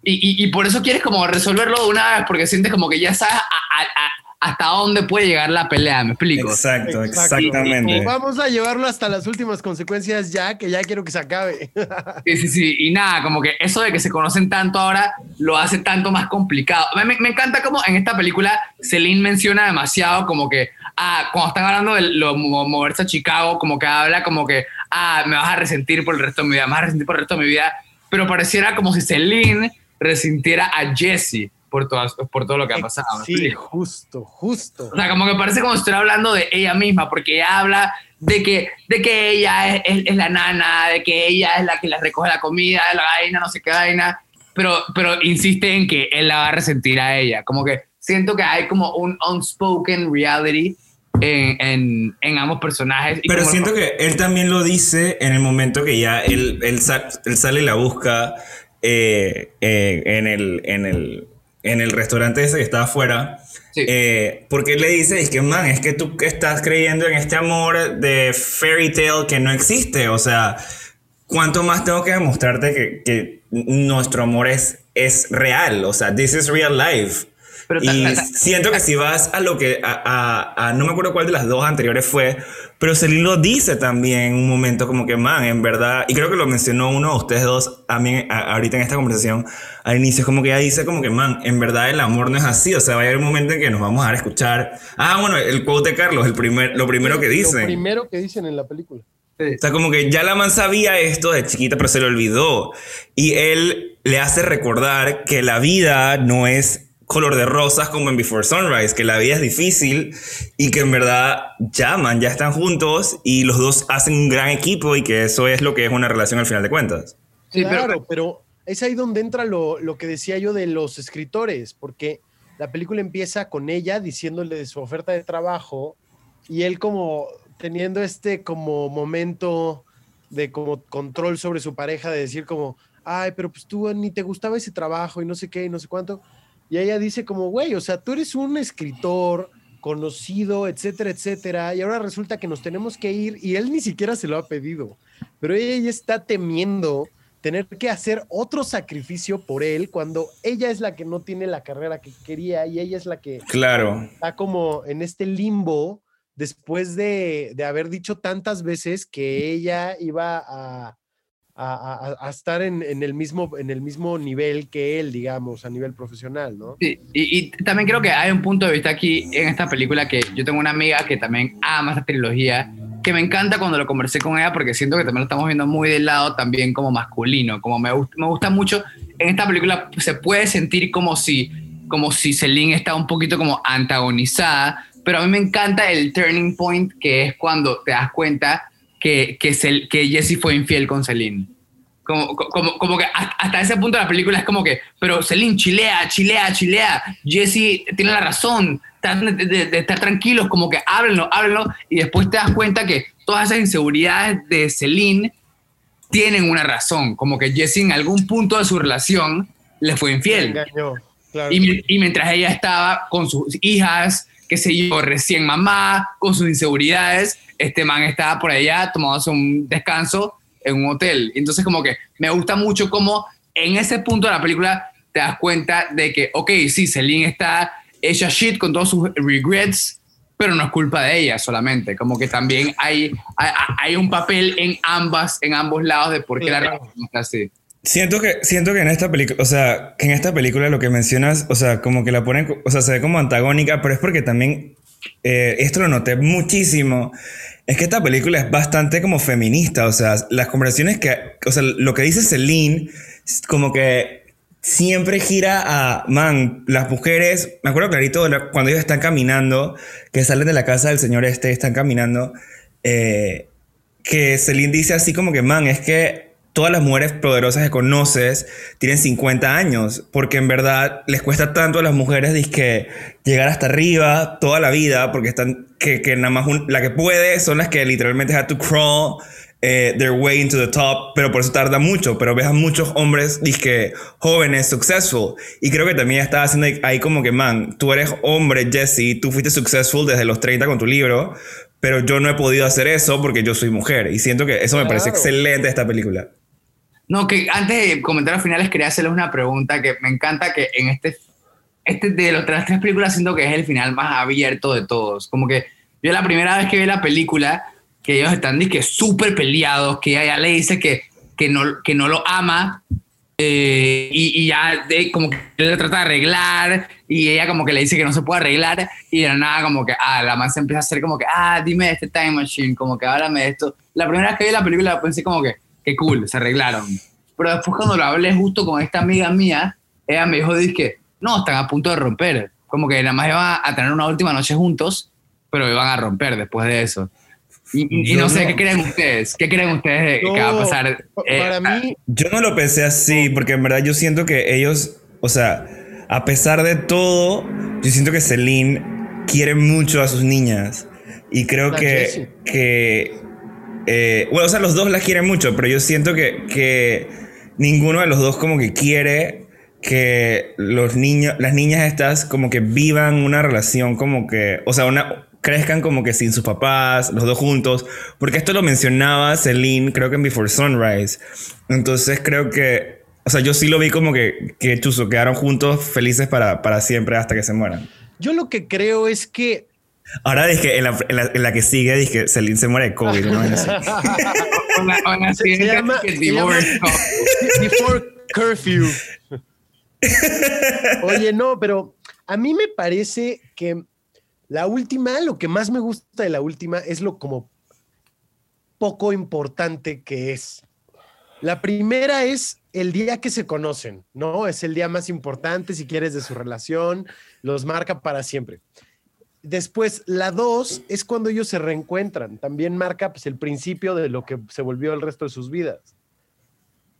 y, y, por eso quieres como resolverlo de una vez porque sientes como que ya sabes a hasta dónde puede llegar la pelea, me explico. Exacto, exactamente. Y vamos a llevarlo hasta las últimas consecuencias ya, que ya quiero que se acabe. Sí, sí, sí. Y nada, como que eso de que se conocen tanto ahora lo hace tanto más complicado. Me, me encanta como en esta película Celine menciona demasiado como que, ah, cuando están hablando de lo, moverse a Chicago, como que habla como que, ah, me vas a resentir por el resto de mi vida, me vas a resentir por el resto de mi vida. Pero pareciera como si Celine resintiera a Jesse por, todas, por todo lo que ha pasado. Sí, ¿sí? justo, justo. O sea, como que parece como si estuviera hablando de ella misma, porque ella habla de que, de que ella es, es, es, la nana, de que ella es la que le recoge la comida, la vaina, no sé qué vaina, pero, pero insiste en que él la va a resentir a ella. Como que siento que hay como un unspoken reality en, en, en, ambos personajes. Pero siento que él también lo dice en el momento que ya él, él, sal, él sale y la busca eh, eh, en el... En el en el restaurante ese que estaba afuera. Eh, porque él le dice, es que, man, es que tú estás creyendo en este amor de fairy tale que no existe. O sea, ¿cuánto más tengo que demostrarte que, que nuestro amor es, es real? O sea, this is real life y siento que si vas a lo que, a, no me acuerdo cuál de las dos anteriores fue, pero Celine lo dice también en un momento como que, man, en verdad, y creo que lo mencionó uno de ustedes dos también ahorita en esta conversación, al inicio, como que ella dice como que, man, en verdad el amor no es así, o sea, va a haber un momento en que nos vamos a dar a escuchar. Ah, bueno, el quote de Carlos, el primer, lo primero que dicen. Lo primero que dicen en la película. O sea, como que ya la man sabía esto de chiquita, pero se lo olvidó. Y él le hace recordar que la vida no es color de rosas como en Before Sunrise, que la vida es difícil y que en verdad llaman, ya están juntos y los dos hacen un gran equipo y que eso es lo que es una relación al final de cuentas. Sí, claro, pero, es ahí donde entra lo, lo, que decía yo de los escritores, porque la película empieza con ella diciéndole de su oferta de trabajo y él como teniendo este como momento de como control sobre su pareja, de decir como, ay, pero pues tú ni te gustaba ese trabajo y no sé qué y no sé cuánto. Y ella dice como, güey, o sea, tú eres un escritor conocido, etcétera, etcétera, y ahora resulta que nos tenemos que ir y él ni siquiera se lo ha pedido, pero ella está temiendo tener que hacer otro sacrificio por él cuando ella es la que no tiene la carrera que quería y ella es la que claro. está como en este limbo después de, de haber dicho tantas veces que ella iba a, a, estar en, el mismo, en el mismo nivel que él, digamos, a nivel profesional, ¿no? Sí, y, también creo que hay un punto de vista aquí en esta película que yo tengo una amiga que también ama esta trilogía, que me encanta cuando lo conversé con ella porque siento que también lo estamos viendo muy del lado también como masculino, como me, me gusta mucho, en esta película se puede sentir como si, como si Celine está un poquito como antagonizada, pero a mí me encanta el turning point que es cuando te das cuenta que, que, que Jesse fue infiel con Celine. Como, como, como, que hasta ese punto de la película es como que, pero Celine chilea, chilea, chilea, Jesse tiene la razón, de, estar tranquilos, como que háblenlo, háblenlo, y después te das cuenta que todas esas inseguridades de Celine tienen una razón, como que Jesse en algún punto de su relación le fue infiel. y, y, mientras ella estaba con sus hijas, qué sé yo, recién mamá, con sus inseguridades, este man estaba por allá tomándose un descanso en un hotel. Entonces como que me gusta mucho como en ese punto de la película te das cuenta de que, ok, sí, Celine está hecha shit con todos sus regrets, pero no es culpa de ella solamente. Como que también hay, hay, un papel en ambas, en ambos lados de por qué la relación está así. Siento que, siento que en esta película, o sea, que en esta película lo que mencionas, o sea, como que la ponen, o sea, se ve como antagónica, pero es porque también, eh, esto lo noté muchísimo es que esta película es bastante como feminista, o sea, las conversaciones que, o sea, lo que dice Celine, como que siempre gira a, man, las mujeres, me acuerdo clarito cuando ellos están caminando, que salen de la casa del señor este, están caminando, eh, que Celine dice así como que, man, es que todas las mujeres poderosas que conoces tienen 50 años, porque en verdad les cuesta tanto a las mujeres que llegar hasta arriba toda la vida, porque están, que, que nada más la que puede son las que literalmente have to crawl eh, their way into the top, pero por eso tarda mucho, pero ves a muchos hombres disque jóvenes, successful, y creo que también estaba haciendo ahí como que, man, tú eres hombre, Jesse, tú fuiste successful desde los 30 con tu libro, pero yo no he podido hacer eso porque yo soy mujer, y siento que eso me parece excelente esta película. No, que antes de comentarios finales quería hacerles una pregunta que me encanta que en este, este de las tres películas siento que es el final más abierto de todos. Como que yo la primera vez que vi la película, que ellos están que súper peleados, que ella le dice que, que, no, que no lo ama eh, y, ya como que él trata de arreglar y ella como que le dice que no se puede arreglar y de nada como que, ah, la más se empieza a hacer como que, ah, dime de este time machine, como que háblame de esto. La primera vez que vi la película pensé como que, qué cool, se arreglaron. Pero después cuando lo hablé justo con esta amiga mía, ella me dijo, que no, están a punto de romper. Como que nada más iban a tener una última noche juntos, pero iban a romper después de eso. Y, no sé, ¿qué creen ustedes? ¿Qué creen ustedes que va a pasar? Eh, para mí... Yo no lo pensé así, porque en verdad yo siento que ellos, o sea, a pesar de todo, yo siento que Celine quiere mucho a sus niñas. Y creo que, que eh, bueno, o sea, los dos la quieren mucho, pero yo siento que, que ninguno de los dos como que quiere que los niños, las niñas estas como que vivan una relación como que, o sea, una, crezcan como que sin sus papás, los dos juntos, porque esto lo mencionaba Celine, creo que en Before Sunrise. Entonces creo que, o sea, yo sí lo vi como que, que chuzo, quedaron juntos felices para, para siempre hasta que se mueran. Yo lo que creo es que Ahora dije, en la, en la, en la que sigue, dije, Celine se muere de COVID. ¿no? se, se llama, se llama Before Curfew. Oye, no, pero a mí me parece que la última, lo que más me gusta de la última es lo como poco importante que es. La primera es el día que se conocen, ¿no? Es el día más importante, si quieres, de su relación, los marca para siempre. Después, la dos es cuando ellos se reencuentran. También marca pues, el principio de lo que se volvió el resto de sus vidas.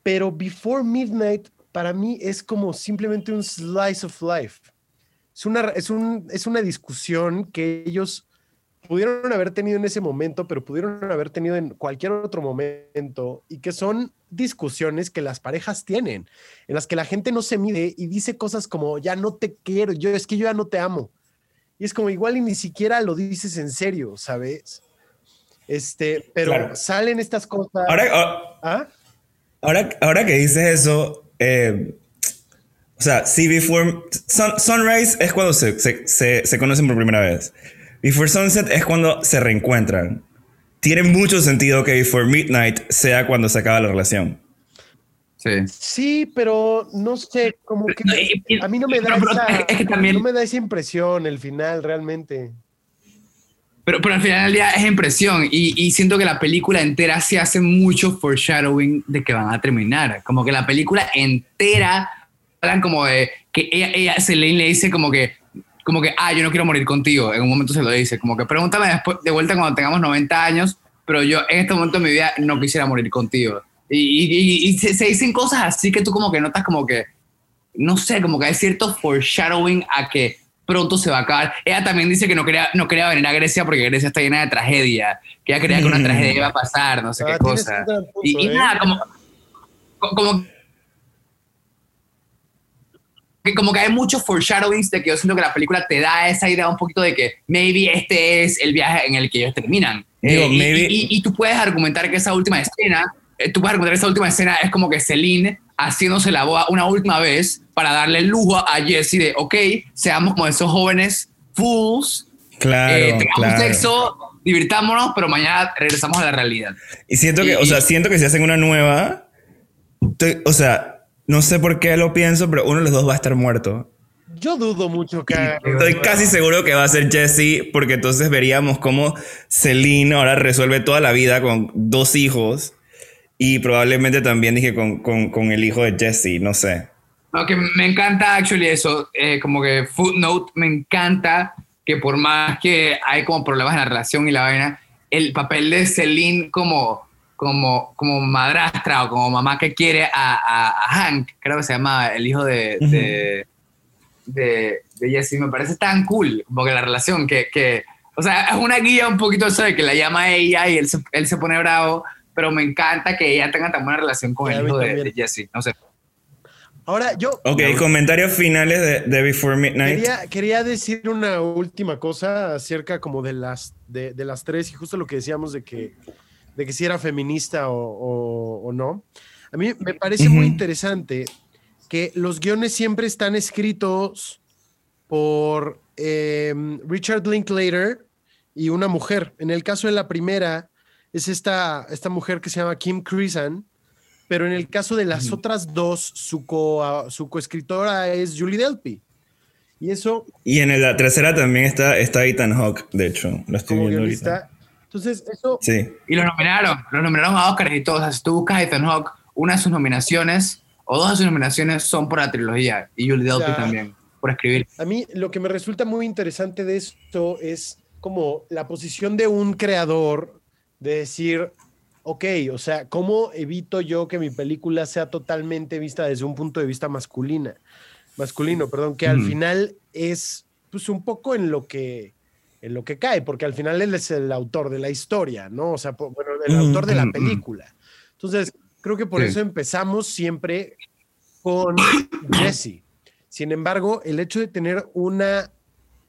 Pero Before Midnight, para mí, es como simplemente un slice of life. Es una, es, un, es una discusión que ellos pudieron haber tenido en ese momento, pero pudieron haber tenido en cualquier otro momento y que son discusiones que las parejas tienen, en las que la gente no se mide y dice cosas como, ya no te quiero, yo es que yo ya no te amo. Y es como igual y ni siquiera lo dices en serio, ¿sabes? Este, pero claro. salen estas cosas. Ahora, ¿Ah? ahora, ahora que dices eso, eh, o sea, sí, Before sun, Sunrise es cuando se, se, se, se, conocen por primera vez. Before Sunset es cuando se reencuentran. Tiene mucho sentido que Before Midnight sea cuando se acaba la relación. Sí. sí, pero no sé, como que no, y, y, a mí no me da pero, esa, pero es que también, no me da esa impresión el final realmente. Pero, pero al final del día es impresión y, y, siento que la película entera se hace mucho foreshadowing de que van a terminar. Como que la película entera hablan como de que ella, ella Celine le dice como que como que, ah, yo no quiero morir contigo. En un momento se lo dice, como que pregúntame después, de vuelta cuando tengamos 90 años, pero yo en este momento de mi vida no quisiera morir contigo. Y, y, y se, se, dicen cosas así que tú como que notas como que, no sé, como que hay cierto foreshadowing a que pronto se va a acabar. Ella también dice que no quería, no quería venir a Grecia porque Grecia está llena de tragedia, que ella creía que una tragedia iba a pasar, no sé ah, qué cosa. Punto, y, ¿eh? nada, como, como que como que hay muchos foreshadowings de que yo siento que la película te da esa idea un poquito de que maybe este es el viaje en el que ellos terminan. Digo, eh, maybe... y, y, y, tú puedes argumentar que esa última escena, tú puedes argumentar que esa última escena es como que Celine haciéndose la boda una última vez para darle el lujo a Jesse de, ok, seamos como esos jóvenes fools, claro, eh, tengamos claro. sexo, divirtámonos, pero mañana regresamos a la realidad. Y siento que, o sea, siento que si hacen una nueva, estoy, o sea, no sé por qué lo pienso, pero uno de los dos va a estar muerto. Yo dudo mucho que. Estoy casi seguro que va a ser Jesse, porque entonces veríamos cómo Celine ahora resuelve toda la vida con dos hijos y probablemente también dije con, con, con el hijo de Jesse, no sé. Que me encanta, actually, eso. Eh, como que footnote, me encanta que por más que hay como problemas en la relación y la vaina, el papel de Celine como como, como madrastra o como mamá que quiere a, a, a Hank, creo que se llama el hijo de, uh -huh. de, de, de, Jesse, me parece tan cool, porque la relación que, que, o sea, es una guía un poquito eso de que la llama ella y él se, él se pone bravo, pero me encanta que ella tenga tan buena relación con el hijo de, de, Jesse, no sé. Ahora yo... Ok, no, comentarios finales de, de, Before Midnight. Quería, quería, decir una última cosa acerca como de las, de, de las tres y justo lo que decíamos de que de que si era feminista o, o, o no. A mí me parece uh -huh. muy interesante que los guiones siempre están escritos por eh, Richard Linklater y una mujer. En el caso de la primera es esta, esta mujer que se llama Kim Crisan, pero en el caso de las otras dos, su, co, su coescritora es Julie Delpy. Y eso... Y en la tercera también está, está Ethan Hawke, de hecho. Lo estoy viendo guionista. ahorita. Entonces, eso. Sí. Y los nominaron, los nominaron a Oscar y todo. O sea, si tú buscas a Ethan Hawke, una de sus nominaciones o dos de sus nominaciones son por la trilogía y Julie Delpy o sea, también, por escribir. A mí lo que me resulta muy interesante de esto es como la posición de un creador de decir, ok, o sea, ¿cómo evito yo que mi película sea totalmente vista desde un punto de vista masculina? Masculino, perdón, que mm. al final es pues un poco en lo que en lo que cae, porque al final él es el autor de la historia, ¿no? O sea, bueno, el autor de la película. Entonces, creo que por sí. eso empezamos siempre con Jesse. Sin embargo, el hecho de tener una,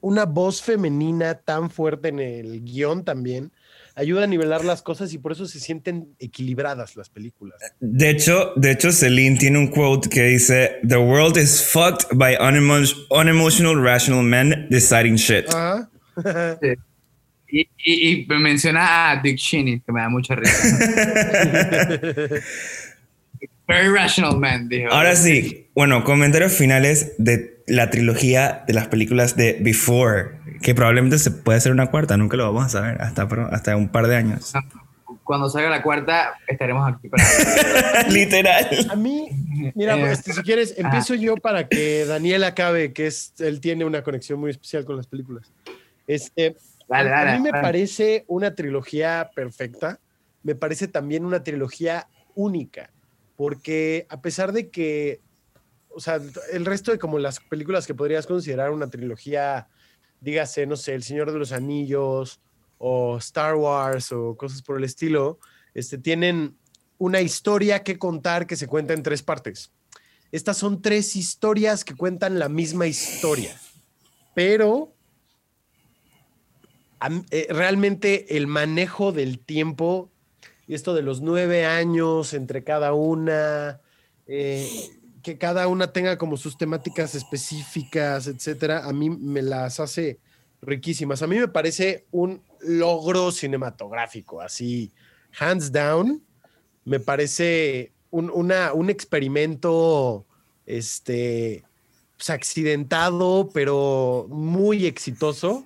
una voz femenina tan fuerte en el guion también ayuda a nivelar las cosas y por eso se sienten equilibradas las películas. De hecho, de hecho, Celine tiene un quote que dice: The world is fucked by unemotional, rational men deciding shit. Y, y, menciona a Dick Cheney, que me da mucha risa. Very rational man, dijo. Ahora sí, bueno, comentarios finales de la trilogía de las películas de Before, que probablemente se puede hacer una cuarta, nunca lo vamos a saber, hasta, hasta un par de años. Cuando salga la cuarta, estaremos aquí para... Literal. A mí, mira, pues, este, si quieres, empiezo yo para que Daniel acabe, que es, él tiene una conexión muy especial con las películas. Este, a mí me parece una trilogía perfecta, me parece también una trilogía única, porque a pesar de que, o sea, el resto de como las películas que podrías considerar una trilogía, dígase, no sé, El Señor de los Anillos o Star Wars o cosas por el estilo, este, tienen una historia que contar que se cuenta en tres partes. Estas son tres historias que cuentan la misma historia, pero eh, realmente el manejo del tiempo y esto de los nueve años entre cada una, eh, que cada una tenga como sus temáticas específicas, etcétera, a mí me las hace riquísimas. A mí me parece un logro cinematográfico, así, hands down, me parece un, un experimento, este, pues, accidentado, pero muy exitoso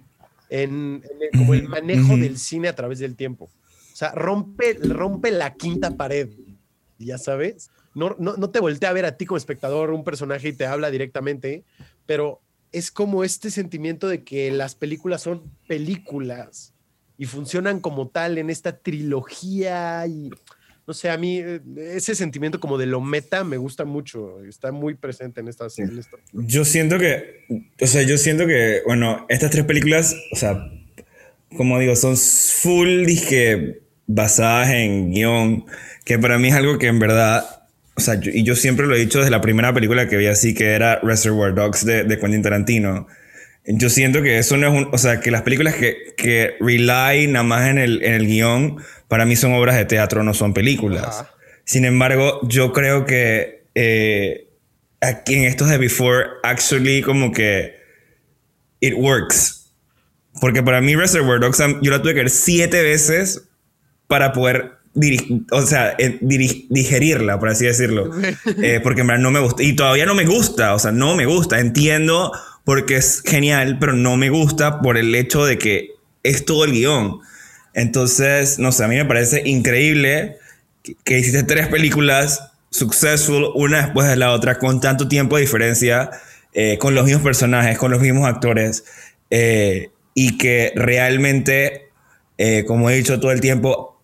en, como el manejo del cine a través del tiempo. O sea, rompe, rompe la quinta pared, ya sabes. No, no, no te voltea a ver a ti como espectador un personaje y te habla directamente, pero es como este sentimiento de que las películas son películas y funcionan como tal en esta trilogía y no sé, a mí eh, ese sentimiento como de lo meta me gusta mucho, está muy presente en esta, serie. Yo siento que, o sea, yo siento que, bueno, estas tres películas, o sea, como digo, son full, dije, basadas en guion, que para mí es algo que en verdad, o sea, y yo siempre lo he dicho desde la primera película que vi así, que era Reservoir Dogs de, de Quentin Tarantino. Yo siento que eso no es un, o sea, que las películas que, que rely nada más en el, en el guion, para mí son obras de teatro, no son películas. Sin embargo, yo creo que eh, aquí en estos de Before, actually, como que it works. Porque para mí Reservoir Dogs, yo la tuve que ver siete veces para poder o sea, eh, digerirla, por así decirlo. Eh, porque en verdad no me gusta. Y todavía no me gusta, o sea, no me gusta. Entiendo porque es genial, pero no me gusta por el hecho de que es todo el guion. Entonces, no sé, a mí me parece increíble que, hiciste tres películas successful, una después de la otra, con tanto tiempo de diferencia, eh, con los mismos personajes, con los mismos actores, y que realmente, como he dicho todo el tiempo,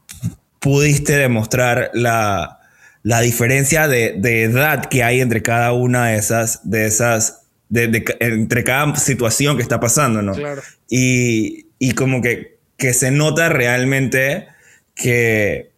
pudiste demostrar la, la diferencia de, de, edad que hay entre cada una de esas, de esas, de, entre cada situación que está pasando, ¿no? Claro. Y, y como que que se nota realmente que,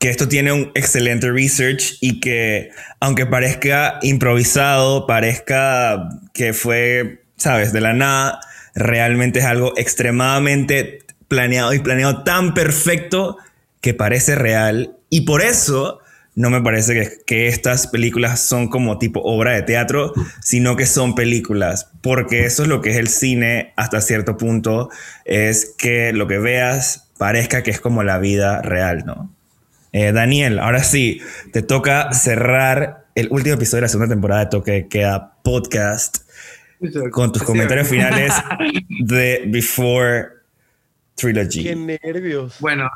que esto tiene un excelente research y que aunque parezca improvisado, parezca que fue, sabes, de la nada, realmente es algo extremadamente planeado y planeado tan perfecto que parece real. Y por eso no me parece que, que, estas películas son como tipo obra de teatro, sino que son películas, porque eso es lo que es el cine hasta cierto punto, es que lo que veas parezca que es como la vida real, ¿no? Eh, Daniel, ahora sí, te toca cerrar el último episodio de la segunda temporada de Toque Queda Podcast con tus comentarios finales de Before Trilogy. Qué nervios. Bueno.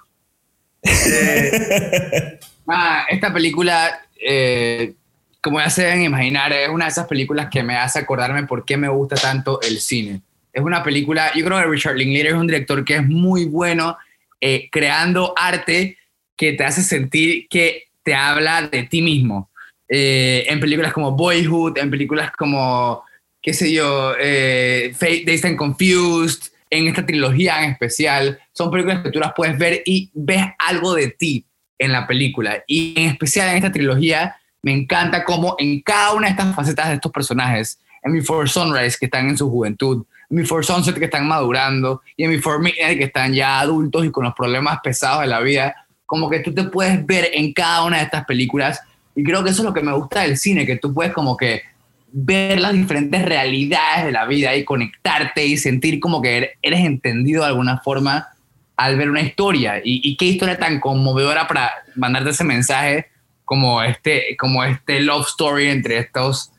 Eh, Ah, esta película, eh, como ya se deben imaginar, es una de esas películas que me hace acordarme por qué me gusta tanto el cine. Es una película, yo creo que Richard Linklater es un director que es muy bueno eh, creando arte que te hace sentir que te habla de ti mismo. Eh, en películas como Boyhood, en películas como, qué sé yo, Fate, Days and Confused, en esta trilogía en especial, son películas que tú las puedes ver y ves algo de ti en la película. Y en especial en esta trilogía, me encanta cómo en cada una de estas facetas de estos personajes, en Before Sunrise, que están en su juventud, en Before Sunset, que están madurando, y en Before Midnight, que están ya adultos y con los problemas pesados de la vida, como que tú te puedes ver en cada una de estas películas. Y creo que eso es lo que me gusta del cine, que tú puedes como que ver las diferentes realidades de la vida y conectarte y sentir como que eres entendido de alguna forma al ver una historia. Y, qué historia tan conmovedora para mandarte ese mensaje como este, como este love story entre estos,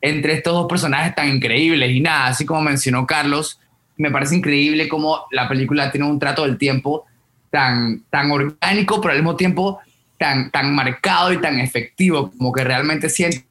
entre estos dos personajes tan increíbles. Y nada, así como mencionó Carlos, me parece increíble cómo la película tiene un trato del tiempo tan, tan orgánico, pero al mismo tiempo tan, tan marcado y tan efectivo, como que realmente sientes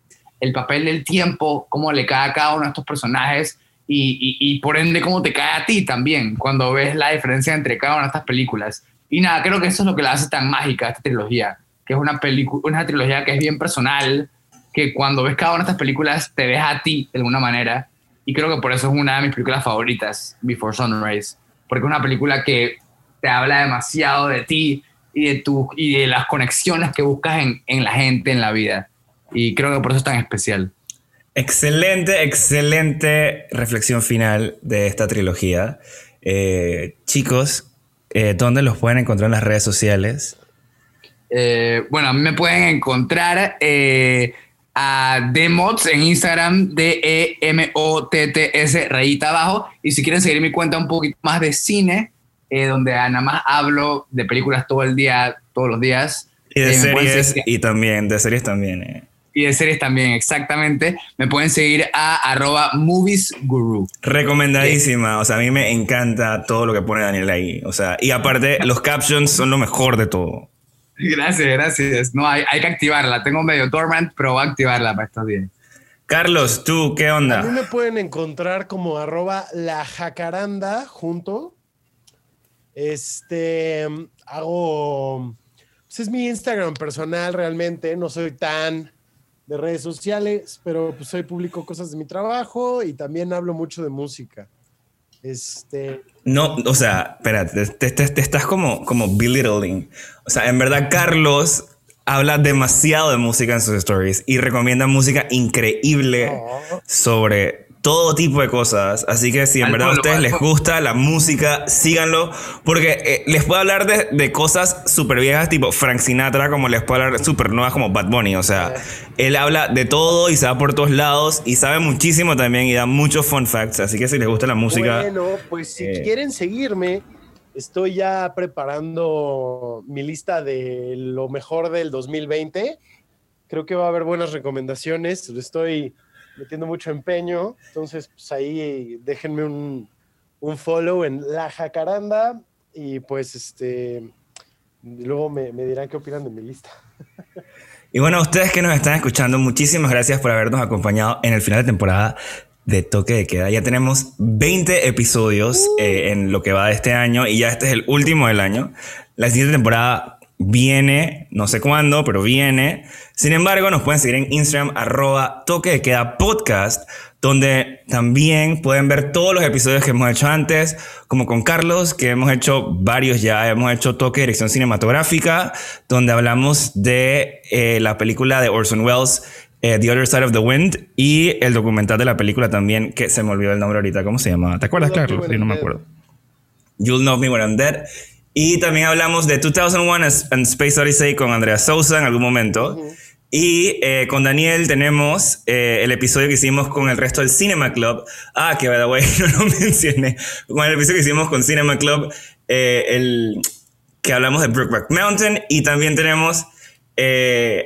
el papel del tiempo, cómo le cae a cada uno de estos personajes y, por ende cómo te cae a ti también cuando ves la diferencia entre cada una de estas películas. Y nada, creo que eso es lo que la hace tan mágica esta trilogía, que es una, una trilogía que es bien personal, que cuando ves cada una de estas películas te ves a ti de alguna manera. Y creo que por eso es una de mis películas favoritas, Before Sunrise, porque es una película que te habla demasiado de ti y de, tu, y de las conexiones que buscas en, en la gente, en la vida. Y creo que por eso es tan especial. Excelente, excelente reflexión final de esta trilogía. Eh, chicos, eh, ¿dónde los pueden encontrar en las redes sociales? Eh, bueno, a mí me pueden encontrar a Demots en Instagram, D-E-M-O-T-T-S, rayita abajo. Y si quieren seguir mi cuenta un poquito más de cine, donde nada más hablo de películas todo el día, todos los días. Y de series, y también, de series también y de series también, exactamente. Me pueden seguir a arroba moviesguru. Recomendadísima. O sea, a mí me encanta todo lo que pone Daniel ahí. O sea, y aparte, los captions son lo mejor de todo. Gracias, gracias. No, hay, hay que activarla. Tengo medio dormant, pero voy a activarla para estos días. Carlos, ¿tú qué onda? A mí me pueden encontrar como arroba la jacaranda junto. Este, hago... Pues es mi Instagram personal realmente. No soy tan de redes sociales, pero pues hoy publico cosas de mi trabajo y también hablo mucho de música. Este. No, o sea, espérate, te, estás como, como belittling. O sea, en verdad, Carlos habla demasiado de música en sus stories y recomienda música increíble sobre todo tipo de cosas. Así que si en verdad a ustedes les gusta la música, síganlo. Porque eh, les puedo hablar de, de cosas súper viejas, tipo Frank Sinatra, como les puedo hablar de súper nuevas, como Bad Bunny. O sea, él habla de todo y se va por todos lados y sabe muchísimo también y da muchos fun facts. Así que si les gusta la música. Bueno, pues si eh, quieren seguirme, estoy ya preparando mi lista de lo mejor del 2020. Creo que va a haber buenas recomendaciones. Estoy metiendo mucho empeño. Entonces, pues ahí déjenme un, un follow en La Jacaranda y pues este, luego me, dirán qué opinan de mi lista. Y bueno, ustedes que nos están escuchando, muchísimas gracias por habernos acompañado en el final de temporada de Toque de Queda. Ya tenemos 20 episodios eh, en lo que va de este año y ya este es el último del año. La siguiente temporada viene, no sé cuándo, pero viene. Sin embargo, nos pueden seguir en Instagram, arroba toque de queda podcast, donde también pueden ver todos los episodios que hemos hecho antes, como con Carlos, que hemos hecho varios ya, hemos hecho toque de dirección cinematográfica, donde hablamos de eh, la película de Orson Welles, eh, The Other Side of the Wind, y el documental de la película también, que se me olvidó el nombre ahorita, ¿cómo se llama? ¿Te acuerdas, Carlos? Sí, no me acuerdo. You'll Know Me When I'm Dead. Y también hablamos de 2001 and Space Odyssey con Andrea Sousa en algún momento. Y eh, con Daniel tenemos eh, el episodio que hicimos con el resto del Cinema Club. Ah, que by the way, no lo mencioné. Con el episodio que hicimos con Cinema Club, eh, el, que hablamos de Brookback Mountain. Y también tenemos,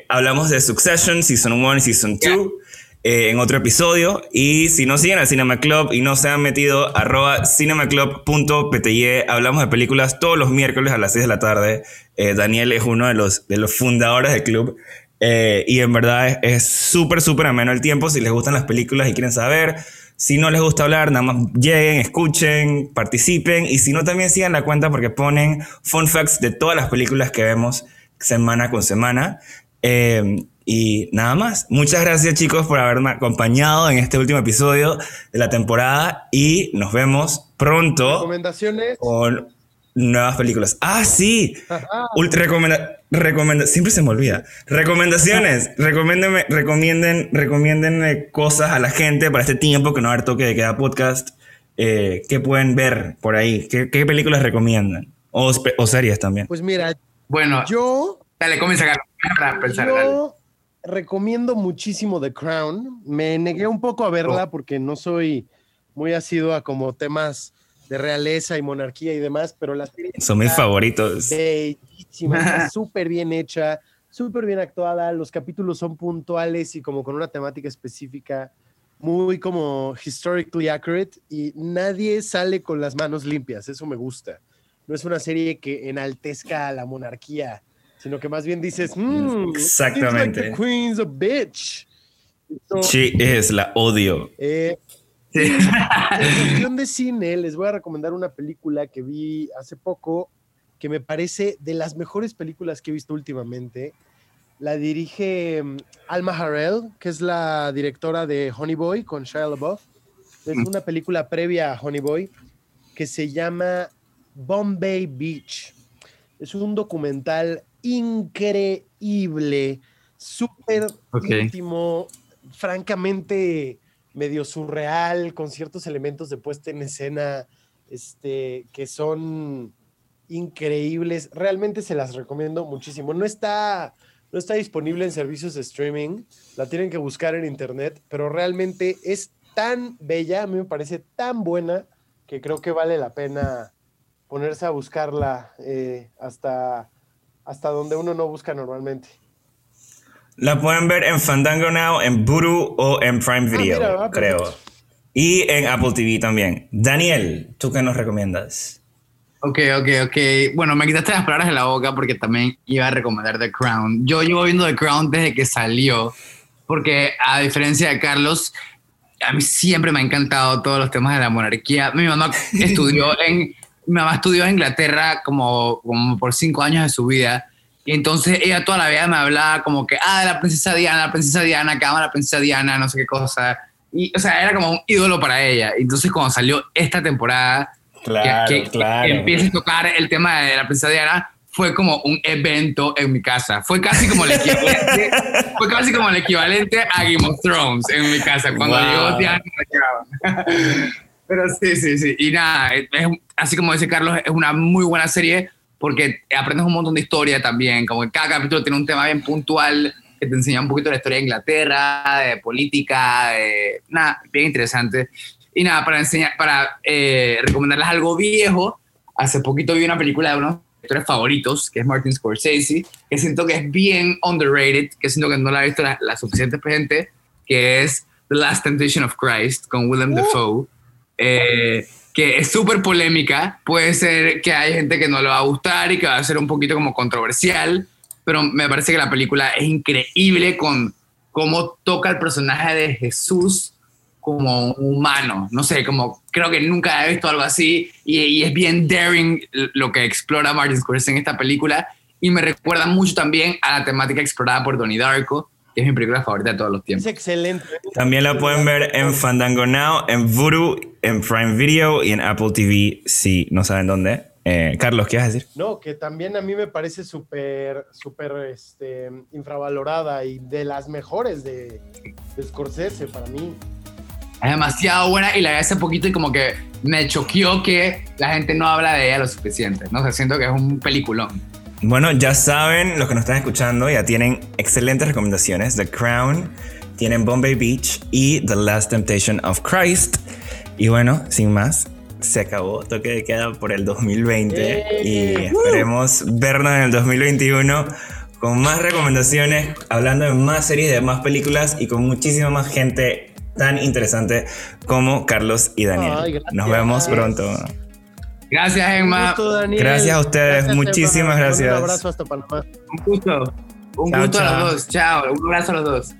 hablamos de Succession, Season 1 y Season 2. Eh, en otro episodio. Y si no siguen al Cinema Club y no se han metido, arroba. Hablamos de películas todos los miércoles a las 6 de la tarde. Eh, Daniel es uno de los, de los fundadores del club. Eh, y en verdad es súper, súper ameno el tiempo. Si les gustan las películas y quieren saber. Si no les gusta hablar, nada más lleguen, escuchen, participen. Y si no, también sigan la cuenta porque ponen fun facts de todas las películas que vemos semana con semana. Y nada más. Muchas gracias chicos por haberme acompañado en este último episodio de la temporada y nos vemos pronto ¿Recomendaciones? con nuevas películas. Ah, sí. Ultra recomenda, recomenda, siempre se me olvida. Recomendaciones. Recomiéndenme, recomienden, recomienden cosas a la gente para este tiempo que no va a haber toque de queda podcast. Eh, ¿Qué pueden ver por ahí? ¿Qué, qué películas recomiendan? O, o, series también. Pues mira, bueno, yo. Dale, comienza a pensar. Yo recomiendo muchísimo The Crown. Me negué un poco a verla oh. porque no soy muy asiduo a como temas de realeza y monarquía y demás, pero la serie son mis favoritos. Bellísima, súper bien hecha, súper bien actuada, los capítulos son puntuales y como con una temática específica, muy como historically accurate y nadie sale con las manos limpias, eso me gusta. No es una serie que enaltezca a la monarquía, sino que más bien dices, mm, exactamente. Like the queen's a bitch. sí, es la odio. Eh, en cuestión de cine, les voy a recomendar una película que vi hace poco que me parece de las mejores películas que he visto últimamente. La dirige mm, Alma Harrell, que es la directora de Honey Boy con Shia LaBeouf. Es mm. una película previa a Honey Boy que se llama Bombay Beach. Es un documental increíble, súper íntimo, francamente medio surreal, con ciertos elementos de puesta en escena este, que son increíbles. Realmente se las recomiendo muchísimo. No está, no está disponible en servicios de streaming, la tienen que buscar en internet, pero realmente es tan bella, a mí me parece tan buena, que creo que vale la pena ponerse a buscarla eh, hasta, hasta donde uno no busca normalmente. La pueden ver en Fandango Now, en Buru o en Prime ah, Video, creo. Y en Apple TV también. Daniel, ¿tú qué nos recomiendas? Ok, ok, ok. Bueno, me quitaste las palabras de la boca porque también iba a recomendar The Crown. Yo llevo viendo The Crown desde que salió, porque a diferencia de Carlos, a mí siempre me ha encantado todos los temas de la monarquía. Mi mamá estudió en, mi mamá estudió en Inglaterra como, como por cinco años de su vida y entonces ella toda la vida me hablaba como que, ah, la princesa Diana, la princesa Diana, que ama la princesa Diana, no sé qué cosa. Y, o sea, era como un ídolo para ella. Entonces, cuando salió esta temporada, que, empieza a tocar el tema de la princesa Diana, fue como un evento en mi casa. Fue casi como el equivalente, fue casi como el equivalente a Game of Thrones en mi casa. Cuando llegó Diana, Pero sí, sí, sí. Y nada, así como dice Carlos, es una muy buena serie porque aprendes un montón de historia también, como que cada capítulo tiene un tema bien puntual que te enseña un poquito de la historia de Inglaterra, de política, de, nada, bien interesante. Y nada, para enseñar, para eh, recomendarles algo viejo, hace poquito vi una película de unos directores favoritos, que es Martin Scorsese, que siento que es bien underrated, que siento que no la ha visto la, suficiente gente, que es The Last Temptation of Christ con Willem uh. Dafoe. Eh, que es súper polémica. Puede ser que hay gente que no le va a gustar y que va a ser un poquito como controversial, pero me parece que la película es increíble con cómo toca el personaje de Jesús como humano. No sé, como creo que nunca he visto algo así y, es bien daring lo que explora Martin Scorsese en esta película y me recuerda mucho también a la temática explorada por Donnie Darko es mi película favorita de todos los tiempos. Es excelente. También la pueden ver en Fandango Now, en Voodoo, en Prime Video y en Apple TV si no saben dónde. Eh, Carlos, ¿qué vas a decir? No, que también a mí me parece súper, súper este, infravalorada y de las mejores de, de, Scorsese para mí. Es demasiado buena y la vi hace poquito y como que me choqueó que la gente no habla de ella lo suficiente. No sé, siento que es un peliculón. Bueno, ya saben, los que nos están escuchando ya tienen excelentes recomendaciones. The Crown, tienen Bombay Beach y The Last Temptation of Christ. Y bueno, sin más, se acabó toque de queda por el 2020 y esperemos vernos en el 2021 con más recomendaciones, hablando de más series, de más películas y con muchísima más gente tan interesante como Carlos y Daniel. Nos vemos pronto. Gracias, Emma. gracias a ustedes, muchísimas gracias. Un abrazo hasta Panamá. Un gusto. Un gusto a los dos. Chao. Un abrazo a los dos.